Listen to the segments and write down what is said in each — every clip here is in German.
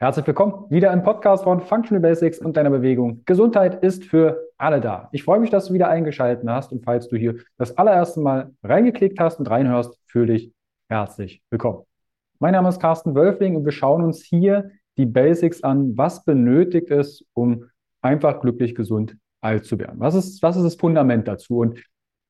Herzlich willkommen wieder im Podcast von Functional Basics und deiner Bewegung. Gesundheit ist für alle da. Ich freue mich, dass du wieder eingeschaltet hast und falls du hier das allererste Mal reingeklickt hast und reinhörst, fühle dich herzlich willkommen. Mein Name ist Carsten Wölfling und wir schauen uns hier die Basics an. Was benötigt es, um einfach glücklich, gesund, alt zu werden? Was ist, was ist das Fundament dazu? Und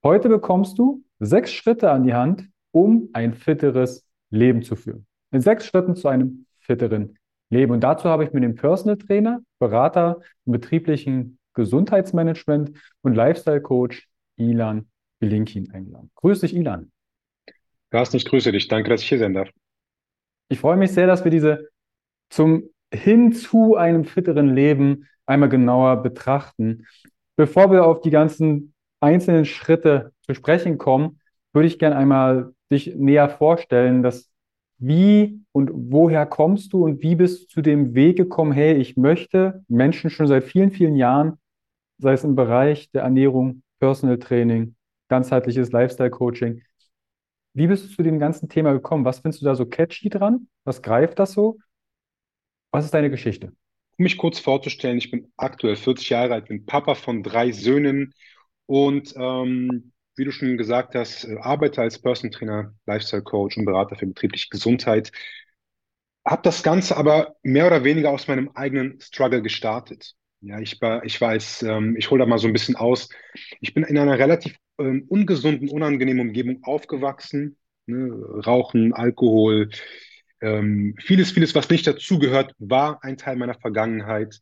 heute bekommst du sechs Schritte an die Hand, um ein fitteres Leben zu führen. In sechs Schritten zu einem fitteren Leben. Und dazu habe ich mir den Personal Trainer, Berater im betrieblichen Gesundheitsmanagement und Lifestyle Coach Ilan Belinkin eingeladen. Grüß dich, Ilan. Carsten, ich grüße dich. Danke, dass ich hier sein darf. Ich freue mich sehr, dass wir diese zum hin zu einem fitteren Leben einmal genauer betrachten. Bevor wir auf die ganzen einzelnen Schritte zu sprechen kommen, würde ich gerne einmal dich näher vorstellen, dass wie und woher kommst du und wie bist du zu dem Weg gekommen, hey, ich möchte Menschen schon seit vielen, vielen Jahren, sei es im Bereich der Ernährung, Personal Training, ganzheitliches Lifestyle Coaching, wie bist du zu dem ganzen Thema gekommen? Was findest du da so catchy dran? Was greift das so? Was ist deine Geschichte? Um mich kurz vorzustellen, ich bin aktuell 40 Jahre alt, bin Papa von drei Söhnen und ähm, wie du schon gesagt hast, äh, arbeite als Person Trainer, Lifestyle Coach und Berater für betriebliche Gesundheit. Habe das Ganze aber mehr oder weniger aus meinem eigenen Struggle gestartet. Ja, ich war, ich als, ähm, ich hole da mal so ein bisschen aus. Ich bin in einer relativ ähm, ungesunden, unangenehmen Umgebung aufgewachsen. Ne? Rauchen, Alkohol, ähm, vieles, vieles, was nicht dazugehört, war ein Teil meiner Vergangenheit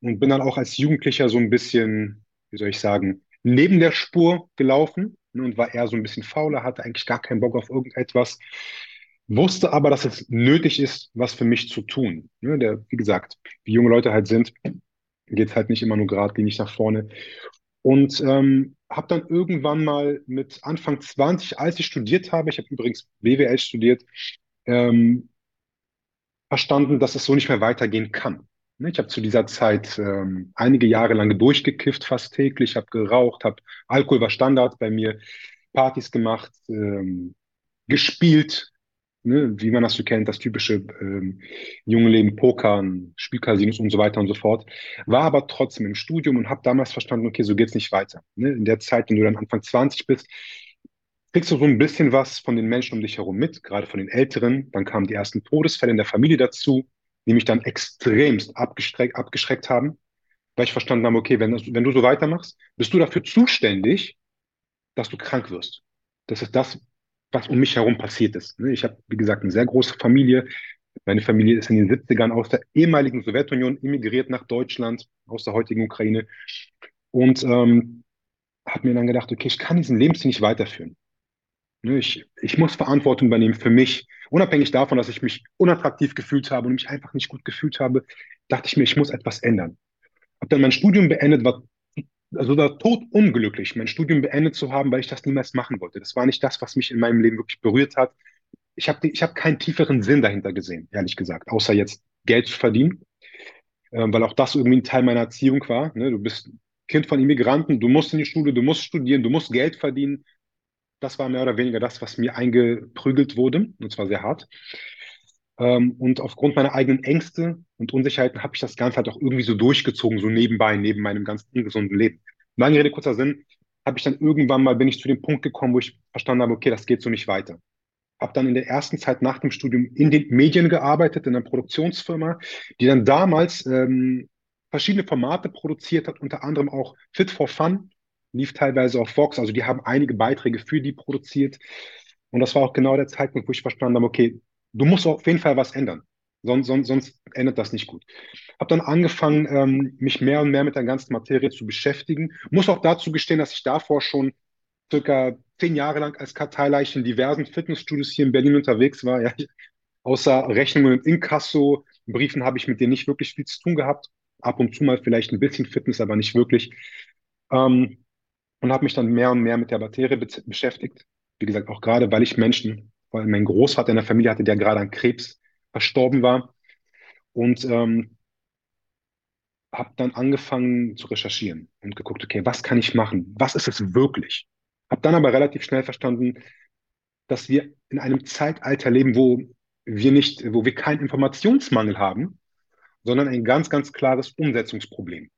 und bin dann auch als Jugendlicher so ein bisschen, wie soll ich sagen, neben der Spur gelaufen und war eher so ein bisschen fauler, hatte eigentlich gar keinen Bock auf irgendetwas, wusste aber, dass es nötig ist, was für mich zu tun. Ne, der, wie gesagt, wie junge Leute halt sind, geht es halt nicht immer nur geradlinig nach vorne. Und ähm, habe dann irgendwann mal mit Anfang 20, als ich studiert habe, ich habe übrigens BWL studiert, ähm, verstanden, dass es so nicht mehr weitergehen kann. Ne, ich habe zu dieser Zeit ähm, einige Jahre lang durchgekifft, fast täglich, habe geraucht, habe Alkohol war Standard bei mir, Partys gemacht, ähm, gespielt, ne, wie man das so kennt, das typische ähm, junge Leben, Pokern, Spielcasinos und so weiter und so fort. War aber trotzdem im Studium und habe damals verstanden, okay, so geht's nicht weiter. Ne? In der Zeit, wenn du dann Anfang 20 bist, kriegst du so ein bisschen was von den Menschen um dich herum mit, gerade von den Älteren. Dann kamen die ersten Todesfälle in der Familie dazu die mich dann extremst abgeschreckt, abgeschreckt haben, weil ich verstanden habe, okay, wenn, wenn du so weitermachst, bist du dafür zuständig, dass du krank wirst. Das ist das, was um mich herum passiert ist. Ne? Ich habe, wie gesagt, eine sehr große Familie. Meine Familie ist in den 70ern aus der ehemaligen Sowjetunion immigriert nach Deutschland, aus der heutigen Ukraine. Und ähm, habe mir dann gedacht, okay, ich kann diesen Lebensstil nicht weiterführen. Ne, ich, ich muss Verantwortung übernehmen für mich. Unabhängig davon, dass ich mich unattraktiv gefühlt habe und mich einfach nicht gut gefühlt habe, dachte ich mir, ich muss etwas ändern. Habe dann mein Studium beendet, war also war tot unglücklich, mein Studium beendet zu haben, weil ich das niemals machen wollte. Das war nicht das, was mich in meinem Leben wirklich berührt hat. Ich habe ich hab keinen tieferen Sinn dahinter gesehen, ehrlich gesagt, außer jetzt Geld zu verdienen, äh, weil auch das irgendwie ein Teil meiner Erziehung war. Ne? Du bist Kind von Immigranten, du musst in die Schule, du musst studieren, du musst Geld verdienen, das war mehr oder weniger das, was mir eingeprügelt wurde, und zwar sehr hart. Ähm, und aufgrund meiner eigenen Ängste und Unsicherheiten habe ich das Ganze halt auch irgendwie so durchgezogen, so nebenbei, neben meinem ganz ungesunden Leben. Lange Rede, kurzer Sinn, habe ich dann irgendwann mal, bin ich zu dem Punkt gekommen, wo ich verstanden habe, okay, das geht so nicht weiter. Habe dann in der ersten Zeit nach dem Studium in den Medien gearbeitet, in einer Produktionsfirma, die dann damals ähm, verschiedene Formate produziert hat, unter anderem auch Fit for Fun, lief teilweise auf Vox, also die haben einige Beiträge für die produziert. Und das war auch genau der Zeitpunkt, wo ich verstanden habe, okay, du musst auf jeden Fall was ändern. Sonst, sonst, sonst endet das nicht gut. Habe dann angefangen, ähm, mich mehr und mehr mit der ganzen Materie zu beschäftigen. Muss auch dazu gestehen, dass ich davor schon circa zehn Jahre lang als Karteileiche in diversen Fitnessstudios hier in Berlin unterwegs war. Ja, außer Rechnungen und Inkasso, Briefen habe ich mit denen nicht wirklich viel zu tun gehabt. Ab und zu mal vielleicht ein bisschen Fitness, aber nicht wirklich. Ähm, und habe mich dann mehr und mehr mit der Materie be beschäftigt. Wie gesagt, auch gerade, weil ich Menschen, allem mein Großvater in der Familie hatte, der gerade an Krebs verstorben war. Und ähm, habe dann angefangen zu recherchieren und geguckt, okay, was kann ich machen? Was ist es wirklich? Habe dann aber relativ schnell verstanden, dass wir in einem Zeitalter leben, wo wir nicht, wo wir keinen Informationsmangel haben, sondern ein ganz, ganz klares Umsetzungsproblem.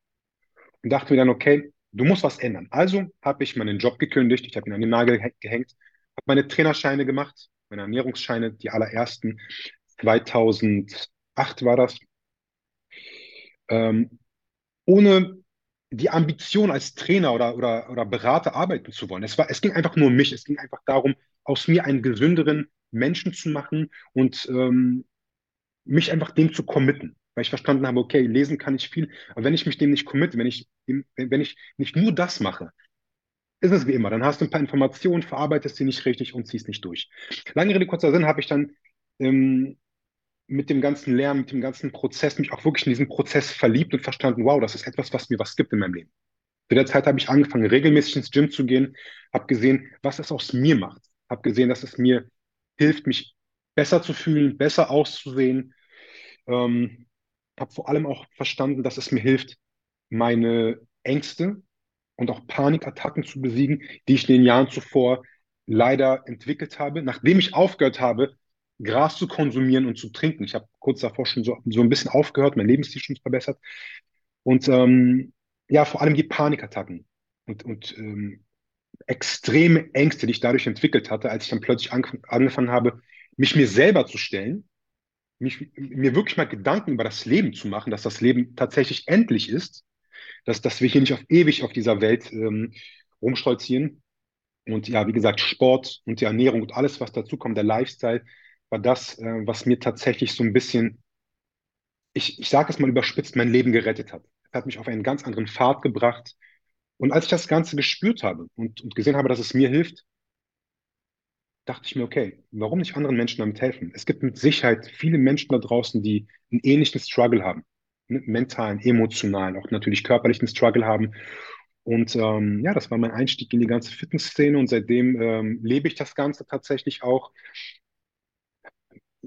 Und dachte mir dann, okay, du musst was ändern. Also habe ich meinen Job gekündigt, ich habe ihn an den Nagel gehängt, habe meine Trainerscheine gemacht, meine Ernährungsscheine, die allerersten 2008 war das, ähm, ohne die Ambition als Trainer oder, oder, oder Berater arbeiten zu wollen. Es, war, es ging einfach nur um mich. Es ging einfach darum, aus mir einen gesünderen Menschen zu machen und ähm, mich einfach dem zu committen. Weil ich verstanden habe, okay, lesen kann ich viel, aber wenn ich mich dem nicht committe, wenn ich, wenn ich nicht nur das mache, ist es wie immer. Dann hast du ein paar Informationen, verarbeitest sie nicht richtig und ziehst nicht durch. Lange Rede, kurzer Sinn, habe ich dann ähm, mit dem ganzen Lernen, mit dem ganzen Prozess, mich auch wirklich in diesen Prozess verliebt und verstanden, wow, das ist etwas, was mir was gibt in meinem Leben. Zu der Zeit habe ich angefangen, regelmäßig ins Gym zu gehen, habe gesehen, was es aus mir macht, habe gesehen, dass es mir hilft, mich besser zu fühlen, besser auszusehen, ähm, habe vor allem auch verstanden, dass es mir hilft, meine Ängste und auch Panikattacken zu besiegen, die ich in den Jahren zuvor leider entwickelt habe, nachdem ich aufgehört habe, Gras zu konsumieren und zu trinken. Ich habe kurz davor schon so, so ein bisschen aufgehört, mein Lebensstil schon verbessert. Und ähm, ja, vor allem die Panikattacken und, und ähm, extreme Ängste, die ich dadurch entwickelt hatte, als ich dann plötzlich angef angefangen habe, mich mir selber zu stellen, mich, mir wirklich mal Gedanken über das Leben zu machen, dass das Leben tatsächlich endlich ist, dass, dass wir hier nicht auf ewig auf dieser Welt ähm, rumstolzieren. Und ja, wie gesagt, Sport und die Ernährung und alles, was dazu kommt, der Lifestyle, war das, äh, was mir tatsächlich so ein bisschen, ich, ich sage es mal überspitzt, mein Leben gerettet hat. Es hat mich auf einen ganz anderen Pfad gebracht. Und als ich das Ganze gespürt habe und, und gesehen habe, dass es mir hilft, dachte ich mir, okay, warum nicht anderen Menschen damit helfen? Es gibt mit Sicherheit viele Menschen da draußen, die einen ähnlichen Struggle haben. Ne? Mentalen, emotionalen, auch natürlich körperlichen Struggle haben. Und ähm, ja, das war mein Einstieg in die ganze Fitnessszene und seitdem ähm, lebe ich das Ganze tatsächlich auch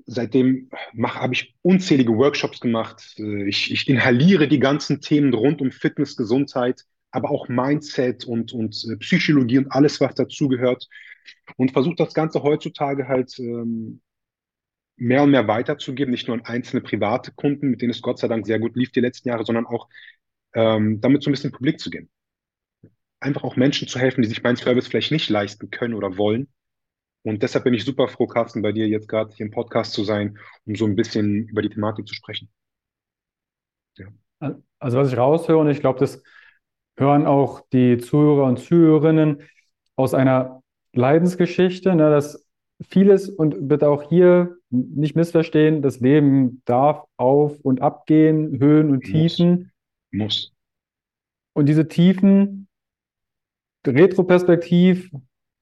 seitdem habe ich unzählige Workshops gemacht. Äh, ich, ich inhaliere die ganzen Themen rund um Fitness, Gesundheit, aber auch Mindset und, und äh, Psychologie und alles, was dazugehört. Und versuche das Ganze heutzutage halt ähm, mehr und mehr weiterzugeben, nicht nur an einzelne private Kunden, mit denen es Gott sei Dank sehr gut lief die letzten Jahre, sondern auch ähm, damit so ein bisschen publik zu gehen. Einfach auch Menschen zu helfen, die sich meinen Service vielleicht nicht leisten können oder wollen und deshalb bin ich super froh, Carsten, bei dir jetzt gerade hier im Podcast zu sein, um so ein bisschen über die Thematik zu sprechen. Ja. Also was ich raushöre, und ich glaube, das hören auch die Zuhörer und Zuhörerinnen aus einer Leidensgeschichte, ne, dass vieles und bitte auch hier nicht missverstehen, das Leben darf auf und ab gehen, Höhen und Tiefen. Muss. Und diese Tiefen, retroperspektiv,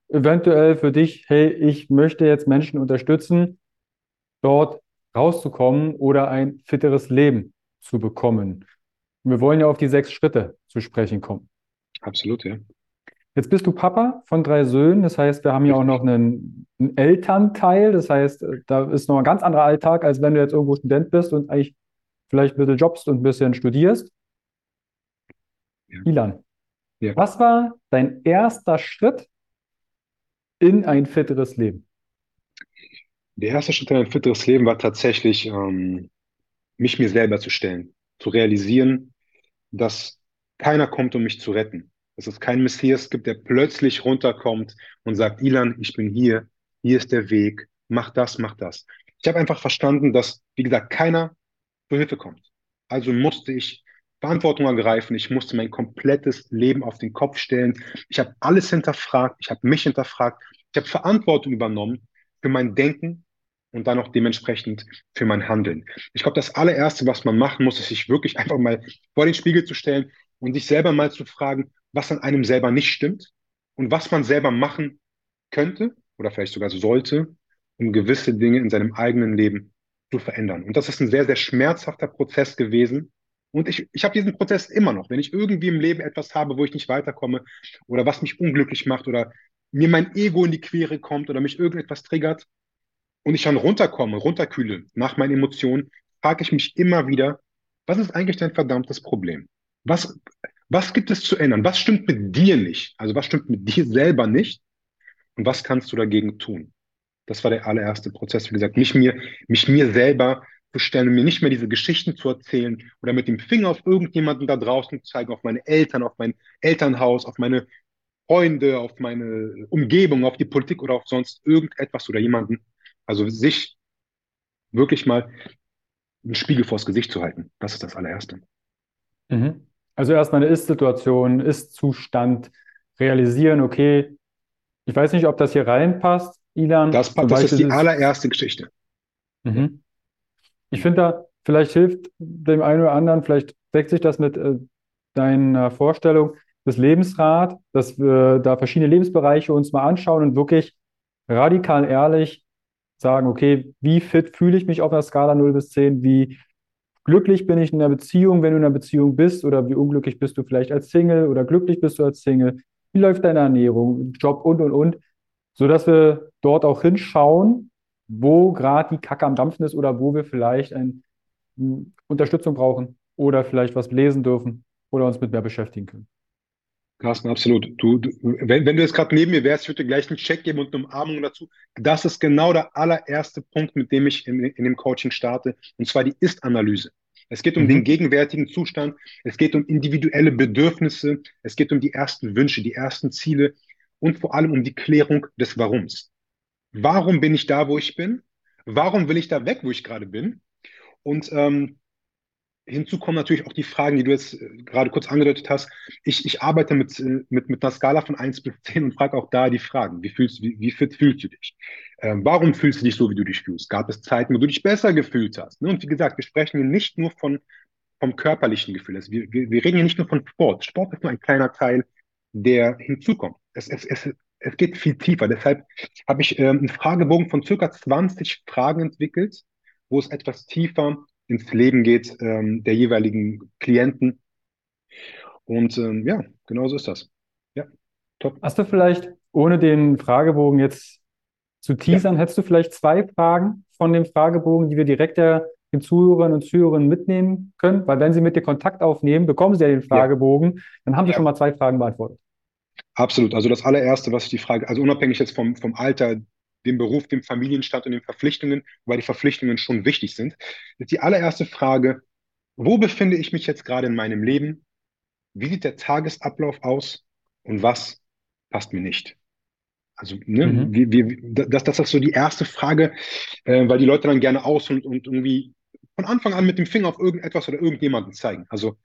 eventuell für dich, hey, ich möchte jetzt Menschen unterstützen, dort rauszukommen oder ein fitteres Leben zu bekommen. Und wir wollen ja auf die sechs Schritte zu sprechen kommen. Absolut, ja. Jetzt bist du Papa von drei Söhnen, das heißt, wir haben ja auch noch einen, einen Elternteil, das heißt, da ist noch ein ganz anderer Alltag, als wenn du jetzt irgendwo Student bist und eigentlich vielleicht ein bisschen jobst und ein bisschen studierst. Ja. Ilan, ja. was war dein erster Schritt in ein fitteres Leben? Der erste Schritt in ein fitteres Leben war tatsächlich, ähm, mich mir selber zu stellen, zu realisieren, dass keiner kommt, um mich zu retten. Dass es keinen Messias gibt, der plötzlich runterkommt und sagt, Ilan, ich bin hier, hier ist der Weg, mach das, mach das. Ich habe einfach verstanden, dass, wie gesagt, keiner zur Hilfe kommt. Also musste ich Verantwortung ergreifen. Ich musste mein komplettes Leben auf den Kopf stellen. Ich habe alles hinterfragt. Ich habe mich hinterfragt. Ich habe Verantwortung übernommen für mein Denken und dann auch dementsprechend für mein Handeln. Ich glaube, das allererste, was man machen muss, ist sich wirklich einfach mal vor den Spiegel zu stellen und sich selber mal zu fragen, was an einem selber nicht stimmt und was man selber machen könnte oder vielleicht sogar sollte, um gewisse Dinge in seinem eigenen Leben zu verändern. Und das ist ein sehr, sehr schmerzhafter Prozess gewesen, und ich, ich habe diesen Prozess immer noch. Wenn ich irgendwie im Leben etwas habe, wo ich nicht weiterkomme oder was mich unglücklich macht oder mir mein Ego in die Quere kommt oder mich irgendetwas triggert und ich dann runterkomme, runterkühle nach meinen Emotionen, frage ich mich immer wieder, was ist eigentlich dein verdammtes Problem? Was, was gibt es zu ändern? Was stimmt mit dir nicht? Also was stimmt mit dir selber nicht? Und was kannst du dagegen tun? Das war der allererste Prozess, wie gesagt, mich mir, mich mir selber zu stellen mir nicht mehr diese Geschichten zu erzählen oder mit dem Finger auf irgendjemanden da draußen zu zeigen, auf meine Eltern, auf mein Elternhaus, auf meine Freunde, auf meine Umgebung, auf die Politik oder auf sonst irgendetwas oder jemanden. Also sich wirklich mal einen Spiegel vors Gesicht zu halten. Das ist das allererste. Mhm. Also erstmal eine Ist-Situation, Ist-Zustand realisieren, okay, ich weiß nicht, ob das hier reinpasst, Ilan. Das, das ist die allererste Geschichte. Mhm. Ich finde da, vielleicht hilft dem einen oder anderen, vielleicht deckt sich das mit äh, deiner Vorstellung des Lebensrad, dass wir da verschiedene Lebensbereiche uns mal anschauen und wirklich radikal ehrlich sagen, okay, wie fit fühle ich mich auf einer Skala 0 bis 10, wie glücklich bin ich in einer Beziehung, wenn du in einer Beziehung bist, oder wie unglücklich bist du vielleicht als Single oder glücklich bist du als Single, wie läuft deine Ernährung, Job und, und, und, sodass wir dort auch hinschauen, wo gerade die Kacke am Dampfen ist oder wo wir vielleicht ein, Unterstützung brauchen oder vielleicht was lesen dürfen oder uns mit mehr beschäftigen können. Carsten, absolut. Du, du, wenn, wenn du jetzt gerade neben mir wärst, ich würde dir gleich einen Check geben und eine Umarmung dazu. Das ist genau der allererste Punkt, mit dem ich in, in dem Coaching starte, und zwar die Ist-Analyse. Es geht um mhm. den gegenwärtigen Zustand, es geht um individuelle Bedürfnisse, es geht um die ersten Wünsche, die ersten Ziele und vor allem um die Klärung des Warums. Warum bin ich da, wo ich bin? Warum will ich da weg, wo ich gerade bin? Und ähm, Hinzu kommen natürlich auch die Fragen, die du jetzt äh, gerade kurz angedeutet hast. Ich, ich arbeite mit, äh, mit, mit einer Skala von 1 bis 10 und frage auch da die Fragen. Wie, fühlst, wie, wie fit fühlst du dich? Ähm, warum fühlst du dich so, wie du dich fühlst? Gab es Zeiten, wo du dich besser gefühlt hast? Ne? Und wie gesagt, wir sprechen hier nicht nur von, vom körperlichen Gefühl. Also wir, wir, wir reden hier nicht nur von Sport. Sport ist nur ein kleiner Teil, der hinzukommt. Es, es, es, es geht viel tiefer. Deshalb habe ich ähm, einen Fragebogen von circa 20 Fragen entwickelt, wo es etwas tiefer ins Leben geht ähm, der jeweiligen Klienten. Und ähm, ja, genau so ist das. Ja, top. Hast du vielleicht, ohne den Fragebogen jetzt zu teasern, ja. hättest du vielleicht zwei Fragen von dem Fragebogen, die wir direkt der, den Zuhörern und Zuhörern mitnehmen können? Weil wenn sie mit dir Kontakt aufnehmen, bekommen sie ja den Fragebogen, ja. dann haben sie ja. schon mal zwei Fragen beantwortet. Absolut. Also das allererste, was ich die Frage, also unabhängig jetzt vom, vom Alter dem Beruf, dem Familienstand und den Verpflichtungen, weil die Verpflichtungen schon wichtig sind, ist die allererste Frage, wo befinde ich mich jetzt gerade in meinem Leben? Wie sieht der Tagesablauf aus und was passt mir nicht? Also, ne, mhm. wie, wie, das, das ist so die erste Frage, äh, weil die Leute dann gerne aus und, und irgendwie von Anfang an mit dem Finger auf irgendetwas oder irgendjemanden zeigen. Also,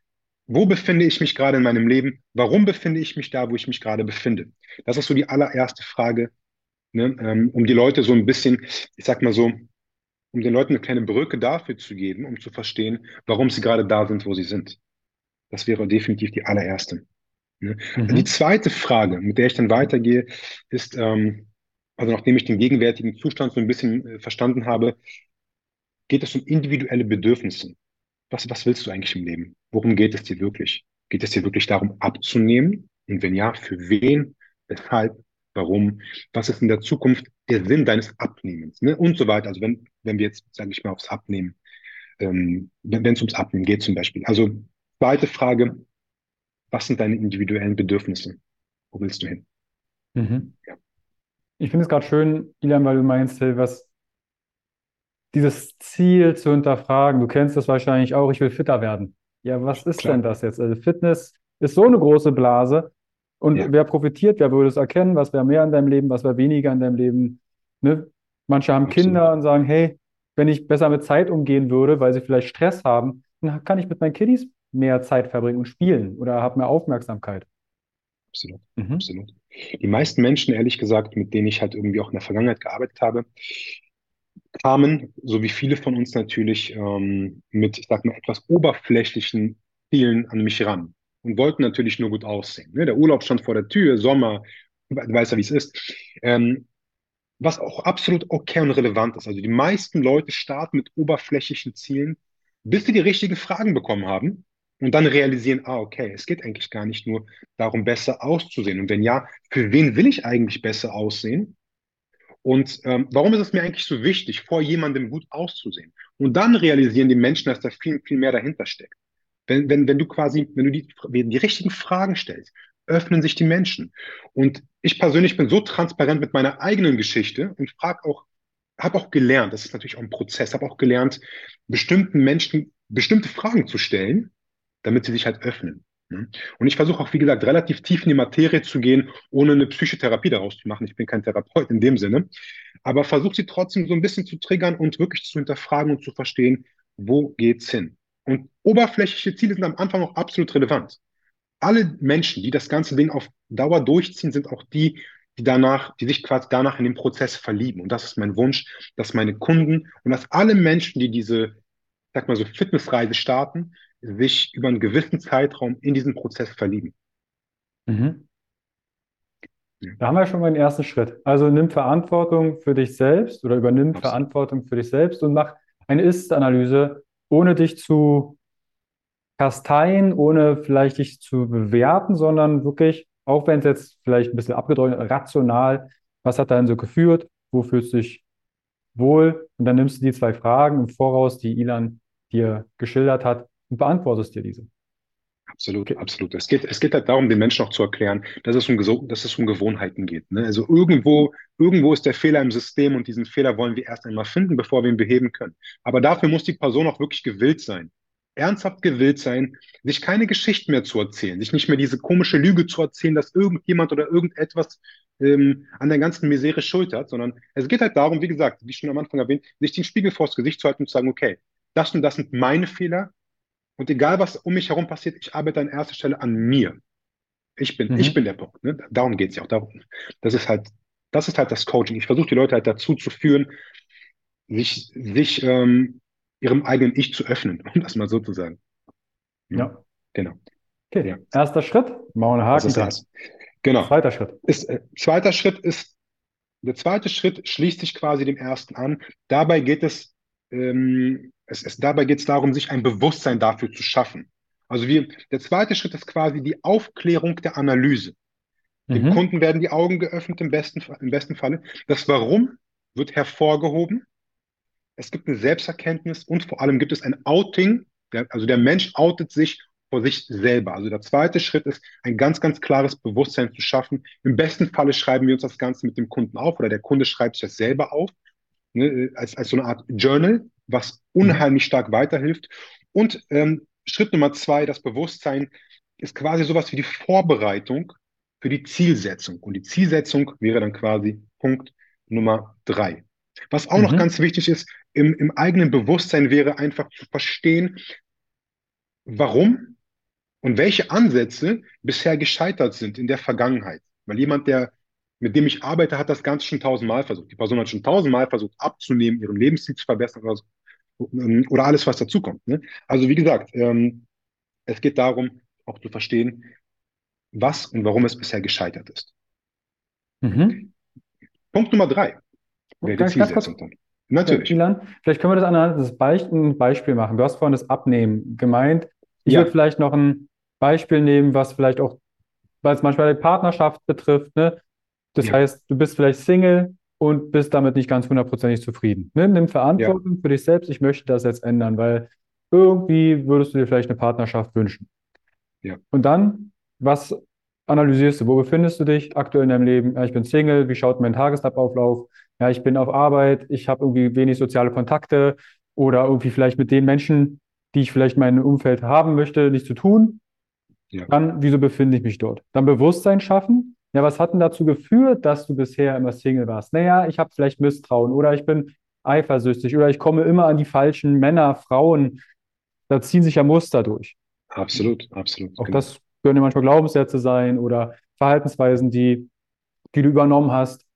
wo befinde ich mich gerade in meinem Leben? Warum befinde ich mich da, wo ich mich gerade befinde? Das ist so die allererste Frage, ne, ähm, um die Leute so ein bisschen, ich sag mal so, um den Leuten eine kleine Brücke dafür zu geben, um zu verstehen, warum sie gerade da sind, wo sie sind. Das wäre definitiv die allererste. Ne? Mhm. Die zweite Frage, mit der ich dann weitergehe, ist, ähm, also nachdem ich den gegenwärtigen Zustand so ein bisschen äh, verstanden habe, geht es um individuelle Bedürfnisse. Was, was willst du eigentlich im Leben? Worum geht es dir wirklich? Geht es dir wirklich darum, abzunehmen? Und wenn ja, für wen? Weshalb? Warum? Was ist in der Zukunft der Sinn deines Abnehmens? Ne? Und so weiter. Also wenn, wenn wir jetzt, sage ich mal, aufs Abnehmen, ähm, wenn es ums Abnehmen geht zum Beispiel. Also zweite Frage, was sind deine individuellen Bedürfnisse? Wo willst du hin? Mhm. Ja. Ich finde es gerade schön, Ilan, weil du meinst, was dieses Ziel zu hinterfragen. Du kennst das wahrscheinlich auch, ich will fitter werden. Ja, was ist Klar. denn das jetzt? Also Fitness ist so eine große Blase. Und ja. wer profitiert, wer würde es erkennen, was wäre mehr in deinem Leben, was wäre weniger in deinem Leben. Ne? Manche haben Absolut. Kinder und sagen, hey, wenn ich besser mit Zeit umgehen würde, weil sie vielleicht Stress haben, dann kann ich mit meinen Kiddies mehr Zeit verbringen und spielen oder habe mehr Aufmerksamkeit. Absolut, mhm. absolut. Die meisten Menschen, ehrlich gesagt, mit denen ich halt irgendwie auch in der Vergangenheit gearbeitet habe, kamen, so wie viele von uns natürlich, ähm, mit, ich sag mal, etwas oberflächlichen Zielen an mich ran und wollten natürlich nur gut aussehen. Ne? Der Urlaub stand vor der Tür, Sommer, du weißt ja, wie es ist. Ähm, was auch absolut okay und relevant ist. Also die meisten Leute starten mit oberflächlichen Zielen, bis sie die richtigen Fragen bekommen haben und dann realisieren, ah, okay, es geht eigentlich gar nicht nur darum, besser auszusehen. Und wenn ja, für wen will ich eigentlich besser aussehen? Und ähm, warum ist es mir eigentlich so wichtig, vor jemandem gut auszusehen? Und dann realisieren die Menschen, dass da viel, viel mehr dahinter steckt. Wenn, wenn, wenn du quasi, wenn du die, die richtigen Fragen stellst, öffnen sich die Menschen. Und ich persönlich bin so transparent mit meiner eigenen Geschichte und frage auch habe auch gelernt, das ist natürlich auch ein Prozess, habe auch gelernt, bestimmten Menschen bestimmte Fragen zu stellen, damit sie sich halt öffnen. Ne? Und ich versuche auch, wie gesagt, relativ tief in die Materie zu gehen, ohne eine Psychotherapie daraus zu machen. Ich bin kein Therapeut in dem Sinne, aber versuche sie trotzdem so ein bisschen zu triggern und wirklich zu hinterfragen und zu verstehen, wo geht's hin? Und oberflächliche Ziele sind am Anfang auch absolut relevant. Alle Menschen, die das ganze Ding auf Dauer durchziehen, sind auch die, die danach, die sich quasi danach in den Prozess verlieben. Und das ist mein Wunsch, dass meine Kunden und dass alle Menschen, die diese, sag mal so, Fitnessreise starten, sich über einen gewissen Zeitraum in diesen Prozess verlieben. Mhm. Da haben wir schon mal den ersten Schritt. Also nimm Verantwortung für dich selbst oder übernimm Absolut. Verantwortung für dich selbst und mach eine Ist-Analyse, ohne dich zu kasteien, ohne vielleicht dich zu bewerten, sondern wirklich, auch wenn es jetzt vielleicht ein bisschen abgedeutet, rational, was hat da denn so geführt, wo fühlst du dich wohl? Und dann nimmst du die zwei Fragen im Voraus, die Ilan dir geschildert hat, und beantwortest dir diese. Absolut, absolut. Es geht, es geht halt darum, den Menschen auch zu erklären, dass es um, dass es um Gewohnheiten geht. Ne? Also irgendwo, irgendwo ist der Fehler im System und diesen Fehler wollen wir erst einmal finden, bevor wir ihn beheben können. Aber dafür muss die Person auch wirklich gewillt sein. Ernsthaft gewillt sein, sich keine Geschichten mehr zu erzählen, sich nicht mehr diese komische Lüge zu erzählen, dass irgendjemand oder irgendetwas ähm, an der ganzen Misere schuld hat, sondern es geht halt darum, wie gesagt, wie schon am Anfang erwähnt, sich den Spiegel vors Gesicht zu halten und zu sagen, okay, das und das sind meine Fehler, und egal, was um mich herum passiert, ich arbeite an erster Stelle an mir. Ich bin, mhm. ich bin der Punkt. Ne? Darum geht es ja auch. Darum. Das ist halt, das ist halt das Coaching. Ich versuche die Leute halt dazu zu führen, sich, sich ähm, ihrem eigenen Ich zu öffnen, um das mal so zu sagen. Ja. ja. Genau. Okay. Ja. Erster Schritt, machen Haken. Das ist das. Genau. Zweiter Schritt. Ist, äh, zweiter Schritt ist, der zweite Schritt schließt sich quasi dem ersten an. Dabei geht es ähm, es, es, dabei geht es darum, sich ein Bewusstsein dafür zu schaffen. Also wir, der zweite Schritt ist quasi die Aufklärung der Analyse. Dem mhm. Kunden werden die Augen geöffnet im besten, im besten Falle. Das Warum wird hervorgehoben. Es gibt eine Selbsterkenntnis und vor allem gibt es ein Outing. Der, also der Mensch outet sich vor sich selber. Also der zweite Schritt ist, ein ganz, ganz klares Bewusstsein zu schaffen. Im besten Falle schreiben wir uns das Ganze mit dem Kunden auf oder der Kunde schreibt sich das selber auf ne, als, als so eine Art Journal, was unheimlich stark weiterhilft. Und ähm, Schritt Nummer zwei, das Bewusstsein, ist quasi sowas wie die Vorbereitung für die Zielsetzung. Und die Zielsetzung wäre dann quasi Punkt Nummer drei. Was auch mhm. noch ganz wichtig ist, im, im eigenen Bewusstsein wäre einfach zu verstehen, warum und welche Ansätze bisher gescheitert sind in der Vergangenheit. Weil jemand, der mit dem ich arbeite, hat das Ganze schon tausendmal versucht. Die Person hat schon tausendmal versucht, abzunehmen, ihren Lebensstil zu verbessern oder, so, oder alles, was dazukommt. Ne? Also wie gesagt, ähm, es geht darum, auch zu verstehen, was und warum es bisher gescheitert ist. Mhm. Punkt Nummer drei. Wäre die Zielsetzung dann. Natürlich. Ilan, vielleicht können wir das anhand des Beispiel, Beispiel machen. Du hast vorhin das Abnehmen gemeint. Ich ja. würde vielleicht noch ein Beispiel nehmen, was vielleicht auch, weil es manchmal die Partnerschaft betrifft, ne? Das ja. heißt, du bist vielleicht Single und bist damit nicht ganz hundertprozentig zufrieden. Ne? Nimm Verantwortung ja. für dich selbst. Ich möchte das jetzt ändern, weil irgendwie würdest du dir vielleicht eine Partnerschaft wünschen. Ja. Und dann, was analysierst du? Wo befindest du dich aktuell in deinem Leben? Ja, ich bin Single. Wie schaut mein Tagesablauf auf? Ja, ich bin auf Arbeit. Ich habe irgendwie wenig soziale Kontakte oder irgendwie vielleicht mit den Menschen, die ich vielleicht in meinem Umfeld haben möchte, nichts zu tun. Ja. Dann, wieso befinde ich mich dort? Dann Bewusstsein schaffen ja, was hat denn dazu geführt, dass du bisher immer Single warst? Naja, ich habe vielleicht Misstrauen oder ich bin eifersüchtig oder ich komme immer an die falschen Männer, Frauen. Da ziehen sich ja Muster durch. Absolut, absolut. Auch genau. das können ja manchmal Glaubenssätze sein oder Verhaltensweisen, die, die du übernommen hast.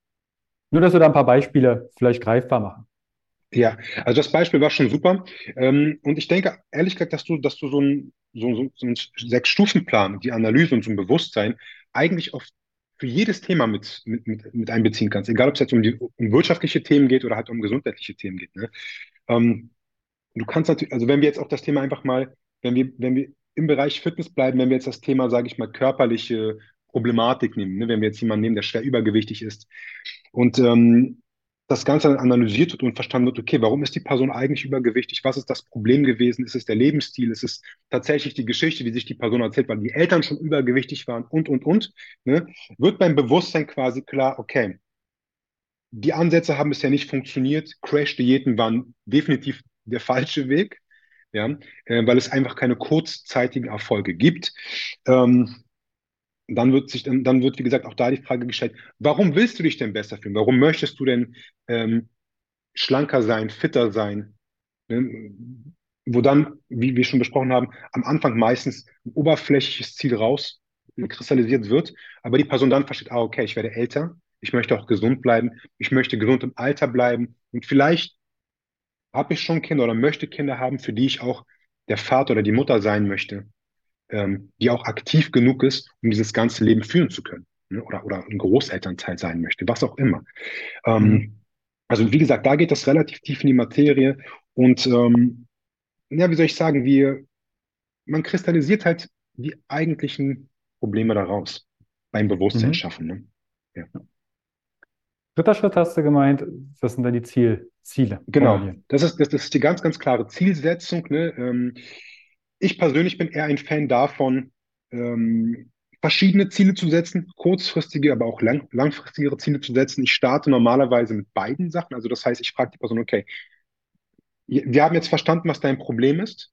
Nur, dass wir da ein paar Beispiele vielleicht greifbar machen. Ja, also das Beispiel war schon super. Ähm, und ich denke, ehrlich gesagt, dass du, dass du so einen so, so, so einen Sechs-Stufen-Plan, die Analyse und so ein Bewusstsein eigentlich auf für jedes Thema mit, mit, mit, mit einbeziehen kannst, egal ob es jetzt um, die, um wirtschaftliche Themen geht oder halt um gesundheitliche Themen geht. Ne? Ähm, du kannst natürlich, also wenn wir jetzt auch das Thema einfach mal, wenn wir, wenn wir im Bereich Fitness bleiben, wenn wir jetzt das Thema, sage ich mal, körperliche Problematik nehmen, ne? wenn wir jetzt jemanden nehmen, der schwer übergewichtig ist und ähm, das Ganze dann analysiert wird und verstanden wird, okay, warum ist die Person eigentlich übergewichtig? Was ist das Problem gewesen? Ist es der Lebensstil? Ist es tatsächlich die Geschichte, die sich die Person erzählt, weil die Eltern schon übergewichtig waren und, und, und? Ne? Wird beim Bewusstsein quasi klar, okay, die Ansätze haben bisher nicht funktioniert. Crash-Diäten waren definitiv der falsche Weg, ja, äh, weil es einfach keine kurzzeitigen Erfolge gibt. Ähm, dann wird sich dann, dann wird, wie gesagt, auch da die Frage gestellt, warum willst du dich denn besser fühlen? Warum möchtest du denn ähm, schlanker sein, fitter sein? Ne? Wo dann, wie wir schon besprochen haben, am Anfang meistens ein oberflächliches Ziel raus kristallisiert wird, aber die Person dann versteht, ah, okay, ich werde älter, ich möchte auch gesund bleiben, ich möchte gesund im Alter bleiben und vielleicht habe ich schon Kinder oder möchte Kinder haben, für die ich auch der Vater oder die Mutter sein möchte, ähm, die auch aktiv genug ist, um dieses ganze Leben führen zu können. Ne? Oder, oder ein Großelternteil sein möchte, was auch immer. Ähm, mhm. Also wie gesagt, da geht das relativ tief in die Materie und ähm, ja, wie soll ich sagen, wir, man kristallisiert halt die eigentlichen Probleme daraus beim Bewusstsein mhm. schaffen. Ne? Ja. Dritter Schritt hast du gemeint, das sind dann die Ziel, Ziele. Genau, das ist, das, das ist die ganz, ganz klare Zielsetzung. Ne? Ähm, ich persönlich bin eher ein Fan davon, ähm, verschiedene Ziele zu setzen, kurzfristige, aber auch lang, langfristigere Ziele zu setzen. Ich starte normalerweise mit beiden Sachen. Also das heißt, ich frage die Person, okay, wir haben jetzt verstanden, was dein Problem ist.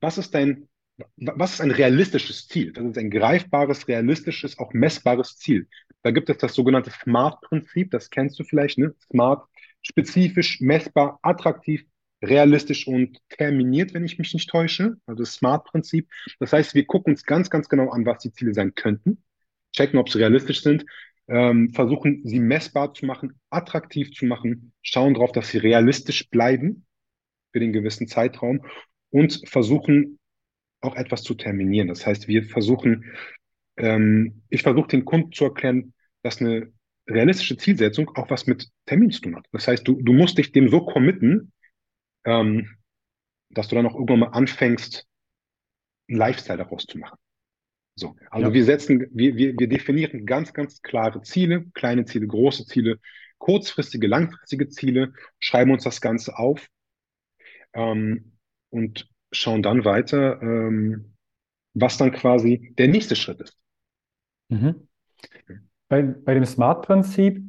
Was ist dein was ist ein realistisches Ziel? Das ist ein greifbares, realistisches, auch messbares Ziel. Da gibt es das sogenannte SMART-Prinzip, das kennst du vielleicht, ne? SMART, spezifisch, messbar, attraktiv, realistisch und terminiert, wenn ich mich nicht täusche. Also das SMART-Prinzip. Das heißt, wir gucken uns ganz, ganz genau an, was die Ziele sein könnten, checken, ob sie realistisch sind, ähm, versuchen, sie messbar zu machen, attraktiv zu machen, schauen darauf, dass sie realistisch bleiben für den gewissen Zeitraum und versuchen, auch etwas zu terminieren. Das heißt, wir versuchen, ähm, ich versuche den Kunden zu erklären, dass eine realistische Zielsetzung auch was mit Termin zu tun hat. Das heißt, du, du musst dich dem so committen, ähm, dass du dann auch irgendwann mal anfängst, einen Lifestyle daraus zu machen. So, also ja. wir setzen, wir, wir, wir definieren ganz, ganz klare Ziele, kleine Ziele, große Ziele, kurzfristige, langfristige Ziele, schreiben uns das Ganze auf ähm, und schauen dann weiter, ähm, was dann quasi der nächste Schritt ist. Mhm. Bei, bei dem Smart-Prinzip,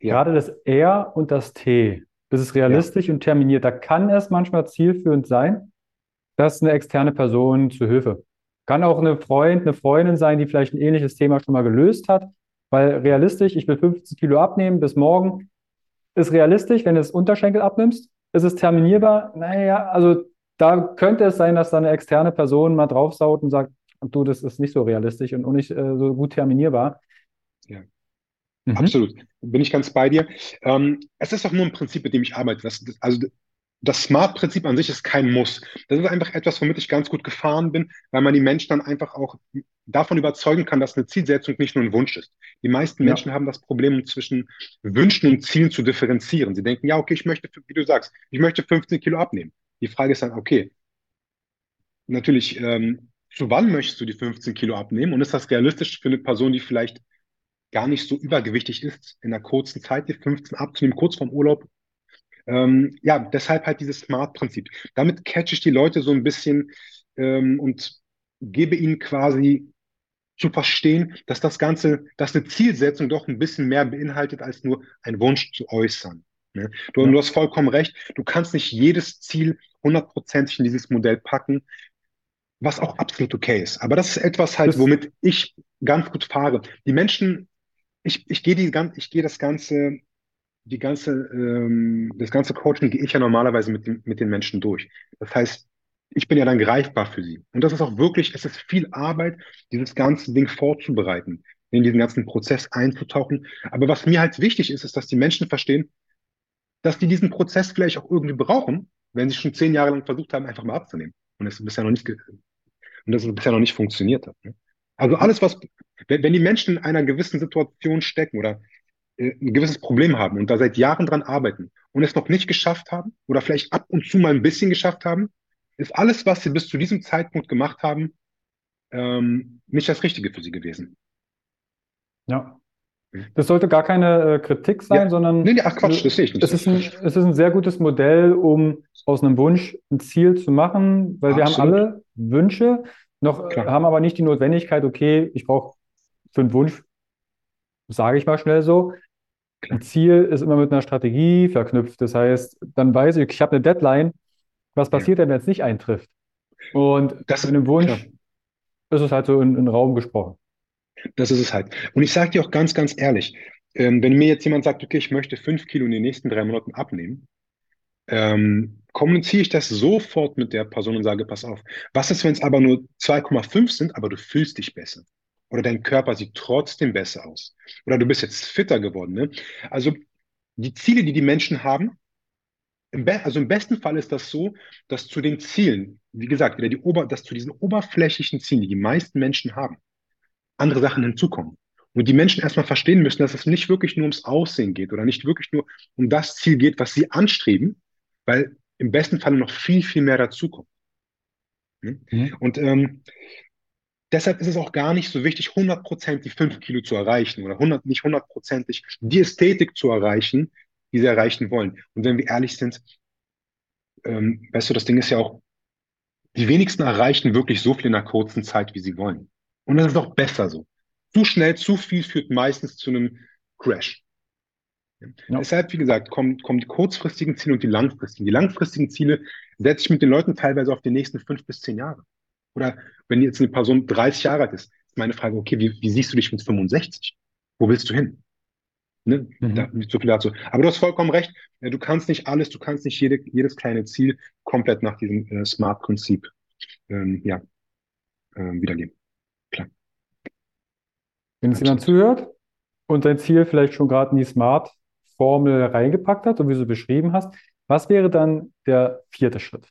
ja. gerade das R und das T, das ist realistisch ja. und terminiert. Da kann es manchmal zielführend sein, dass eine externe Person zu Hilfe. Kann auch eine Freund, eine Freundin sein, die vielleicht ein ähnliches Thema schon mal gelöst hat. Weil realistisch, ich will 15 Kilo abnehmen bis morgen, ist realistisch, wenn du das Unterschenkel abnimmst. Ist es terminierbar? Naja, also da könnte es sein, dass da eine externe Person mal draufsaut und sagt, du, das ist nicht so realistisch und auch nicht äh, so gut terminierbar. Ja. Mhm. Absolut. Bin ich ganz bei dir. Ähm, es ist auch nur ein Prinzip, mit dem ich arbeite. Das, das, also das Smart-Prinzip an sich ist kein Muss. Das ist einfach etwas, womit ich ganz gut gefahren bin, weil man die Menschen dann einfach auch davon überzeugen kann, dass eine Zielsetzung nicht nur ein Wunsch ist. Die meisten ja. Menschen haben das Problem, zwischen Wünschen und Zielen zu differenzieren. Sie denken, ja, okay, ich möchte, wie du sagst, ich möchte 15 Kilo abnehmen. Die Frage ist dann, okay, natürlich, ähm, zu wann möchtest du die 15 Kilo abnehmen? Und ist das realistisch für eine Person, die vielleicht gar nicht so übergewichtig ist, in einer kurzen Zeit die 15 abzunehmen, kurz vorm Urlaub? Ähm, ja, deshalb halt dieses Smart-Prinzip. Damit catche ich die Leute so ein bisschen ähm, und gebe ihnen quasi zu verstehen, dass das Ganze, dass eine Zielsetzung doch ein bisschen mehr beinhaltet, als nur ein Wunsch zu äußern. Ne? Du, ja. du hast vollkommen recht. Du kannst nicht jedes Ziel hundertprozentig in dieses Modell packen, was auch absolut okay ist. Aber das ist etwas halt, womit ich ganz gut fahre. Die Menschen, ich, ich gehe die, das ganze, die ganze, ähm, das ganze Coaching gehe ich ja normalerweise mit, den, mit den Menschen durch. Das heißt, ich bin ja dann greifbar für sie. Und das ist auch wirklich, es ist viel Arbeit, dieses ganze Ding vorzubereiten, in diesen ganzen Prozess einzutauchen. Aber was mir halt wichtig ist, ist, dass die Menschen verstehen, dass die diesen Prozess vielleicht auch irgendwie brauchen, wenn sie schon zehn Jahre lang versucht haben, einfach mal abzunehmen. Und es bisher noch nicht, und das bisher noch nicht funktioniert hat. Ne? Also alles, was, wenn, wenn die Menschen in einer gewissen Situation stecken oder äh, ein gewisses Problem haben und da seit Jahren dran arbeiten und es noch nicht geschafft haben oder vielleicht ab und zu mal ein bisschen geschafft haben, ist alles, was sie bis zu diesem Zeitpunkt gemacht haben, ähm, nicht das Richtige für sie gewesen. Ja. Das sollte gar keine äh, Kritik sein, ja. sondern nee, nee, ach Quatsch, das sehe ich nicht. Es ist, ein, es ist ein sehr gutes Modell, um aus einem Wunsch ein Ziel zu machen, weil Absolut. wir haben alle Wünsche, noch Klar. haben aber nicht die Notwendigkeit, okay, ich brauche für einen Wunsch, sage ich mal schnell so, Ein Ziel ist immer mit einer Strategie verknüpft. Das heißt, dann weiß ich, ich habe eine Deadline. Was passiert ja. denn, wenn es nicht eintrifft? Und das, mit dem Wunsch klar. ist es halt so in, in den Raum gesprochen. Das ist es halt. Und ich sage dir auch ganz, ganz ehrlich, ähm, wenn mir jetzt jemand sagt, okay, ich möchte fünf Kilo in den nächsten drei Monaten abnehmen, ähm, kommuniziere ich das sofort mit der Person und sage, pass auf, was ist, wenn es aber nur 2,5 sind, aber du fühlst dich besser? Oder dein Körper sieht trotzdem besser aus? Oder du bist jetzt fitter geworden. Ne? Also die Ziele, die die Menschen haben, im also im besten Fall ist das so, dass zu den Zielen, wie gesagt, wieder die Ober dass zu diesen oberflächlichen Zielen, die die meisten Menschen haben, andere Sachen hinzukommen. Und die Menschen erstmal verstehen müssen, dass es nicht wirklich nur ums Aussehen geht oder nicht wirklich nur um das Ziel geht, was sie anstreben, weil im besten Fall noch viel, viel mehr dazukommt. Hm? Mhm. Und ähm, deshalb ist es auch gar nicht so wichtig, 100% die 5 Kilo zu erreichen oder 100, nicht hundertprozentig die Ästhetik zu erreichen, die sie erreichen wollen. Und wenn wir ehrlich sind, ähm, weißt du, das Ding ist ja auch, die wenigsten erreichen wirklich so viel in einer kurzen Zeit, wie sie wollen. Und das ist auch besser so. Zu schnell, zu viel führt meistens zu einem Crash. Ja. Deshalb, wie gesagt, kommen, kommen die kurzfristigen Ziele und die langfristigen. Die langfristigen Ziele setze ich mit den Leuten teilweise auf die nächsten fünf bis zehn Jahre. Oder wenn jetzt eine Person 30 Jahre alt ist, ist meine Frage, okay, wie, wie siehst du dich mit 65? Wo willst du hin? Ne? Mhm. Da, so viel dazu. Aber du hast vollkommen recht. Du kannst nicht alles, du kannst nicht jede, jedes kleine Ziel komplett nach diesem äh, Smart-Prinzip ähm, ja, äh, wiedergeben. Klar. Wenn es jemand zuhört und sein Ziel vielleicht schon gerade in die Smart Formel reingepackt hat, so wie du beschrieben hast. Was wäre dann der vierte Schritt?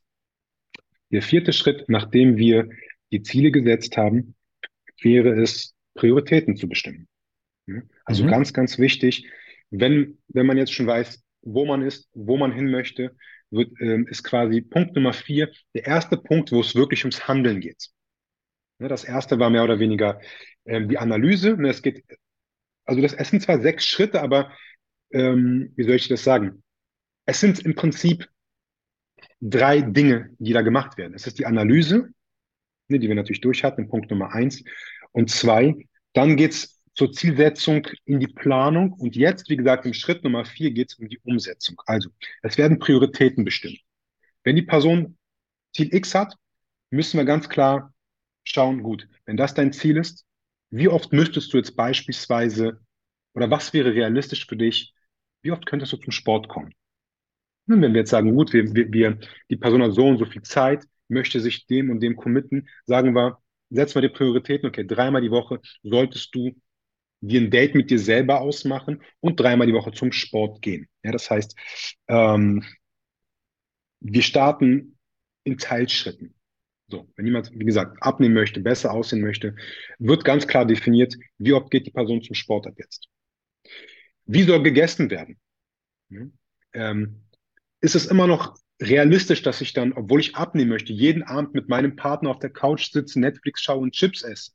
Der vierte Schritt, nachdem wir die Ziele gesetzt haben, wäre es, Prioritäten zu bestimmen. Also mhm. ganz, ganz wichtig, wenn, wenn man jetzt schon weiß, wo man ist, wo man hin möchte, wird, ähm, ist quasi Punkt Nummer vier der erste Punkt, wo es wirklich ums Handeln geht. das erste war mehr oder weniger ähm, die Analyse. es geht, also das, es sind zwar sechs Schritte, aber ähm, wie soll ich das sagen? Es sind im Prinzip drei Dinge, die da gemacht werden. Es ist die Analyse, ne, die wir natürlich durch hatten, Punkt Nummer eins. Und zwei, dann geht's zur Zielsetzung in die Planung. Und jetzt, wie gesagt, im Schritt Nummer vier geht es um die Umsetzung. Also, es werden Prioritäten bestimmt. Wenn die Person Ziel X hat, müssen wir ganz klar schauen, gut, wenn das dein Ziel ist, wie oft müsstest du jetzt beispielsweise oder was wäre realistisch für dich, wie oft könntest du zum Sport kommen? Wenn wir jetzt sagen, gut, wir, wir, wir, die Person hat so und so viel Zeit, möchte sich dem und dem committen, sagen wir, setzen wir die Prioritäten, okay, dreimal die Woche solltest du dir ein Date mit dir selber ausmachen und dreimal die Woche zum Sport gehen. Ja, das heißt, ähm, wir starten in Teilschritten. So, wenn jemand, wie gesagt, abnehmen möchte, besser aussehen möchte, wird ganz klar definiert, wie oft geht die Person zum Sport ab jetzt. Wie soll gegessen werden? Ähm, ist es immer noch realistisch, dass ich dann, obwohl ich abnehmen möchte, jeden Abend mit meinem Partner auf der Couch sitze, Netflix schaue und Chips esse?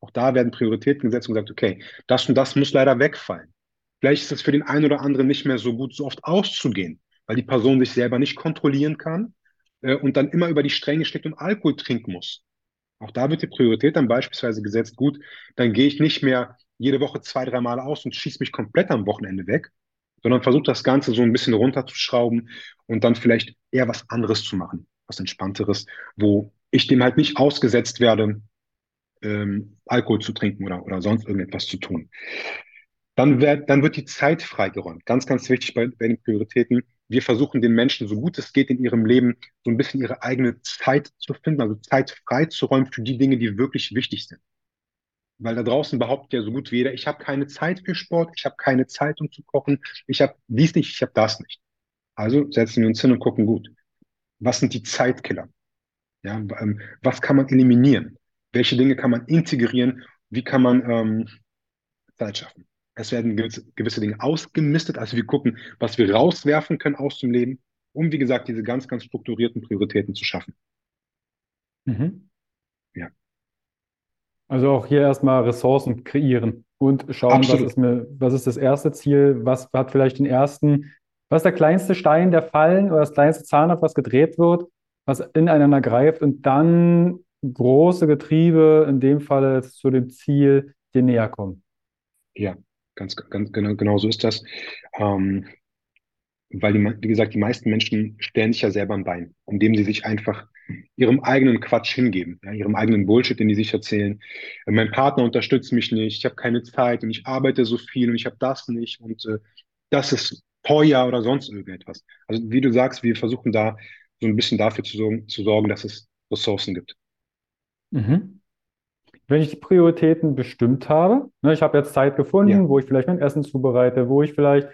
Auch da werden Prioritäten gesetzt und gesagt, okay, das und das muss leider wegfallen. Vielleicht ist es für den einen oder anderen nicht mehr so gut, so oft auszugehen, weil die Person sich selber nicht kontrollieren kann äh, und dann immer über die Stränge steckt und Alkohol trinken muss. Auch da wird die Priorität dann beispielsweise gesetzt, gut, dann gehe ich nicht mehr jede Woche zwei, drei Mal aus und schieße mich komplett am Wochenende weg, sondern versuche das Ganze so ein bisschen runterzuschrauben und dann vielleicht eher was anderes zu machen, was entspannteres, wo ich dem halt nicht ausgesetzt werde, ähm, Alkohol zu trinken oder, oder sonst irgendetwas zu tun. Dann, wird dann wird die Zeit freigeräumt. Ganz, ganz wichtig bei, bei den Prioritäten. Wir versuchen den Menschen, so gut es geht in ihrem Leben, so ein bisschen ihre eigene Zeit zu finden, also Zeit freizuräumen für die Dinge, die wirklich wichtig sind. Weil da draußen behauptet ja so gut wie jeder, ich habe keine Zeit für Sport, ich habe keine Zeit, um zu kochen, ich habe dies nicht, ich habe das nicht. Also setzen wir uns hin und gucken gut. Was sind die Zeitkiller? Ja, ähm, was kann man eliminieren? Welche Dinge kann man integrieren? Wie kann man ähm, Zeit schaffen? Es werden gewisse, gewisse Dinge ausgemistet, also wir gucken, was wir rauswerfen können aus dem Leben, um, wie gesagt, diese ganz, ganz strukturierten Prioritäten zu schaffen. Mhm. Also auch hier erstmal Ressourcen kreieren und schauen, was ist mir, was ist das erste Ziel, was hat vielleicht den ersten, was ist der kleinste Stein, der fallen oder das kleinste Zahnrad, was gedreht wird, was ineinander greift und dann große Getriebe, in dem Fall zu dem Ziel, dir näher kommen. Ja, Ganz, ganz genau, genau so ist das. Ähm, weil, die, wie gesagt, die meisten Menschen stellen sich ja selber ein Bein, indem sie sich einfach ihrem eigenen Quatsch hingeben, ja, ihrem eigenen Bullshit, den die sich erzählen. Äh, mein Partner unterstützt mich nicht, ich habe keine Zeit und ich arbeite so viel und ich habe das nicht und äh, das ist teuer oder sonst irgendetwas. Also wie du sagst, wir versuchen da so ein bisschen dafür zu sorgen, zu sorgen dass es Ressourcen gibt. Mhm. Wenn ich die Prioritäten bestimmt habe, ne, ich habe jetzt Zeit gefunden, Ja. wo ich vielleicht mein Essen zubereite, wo ich vielleicht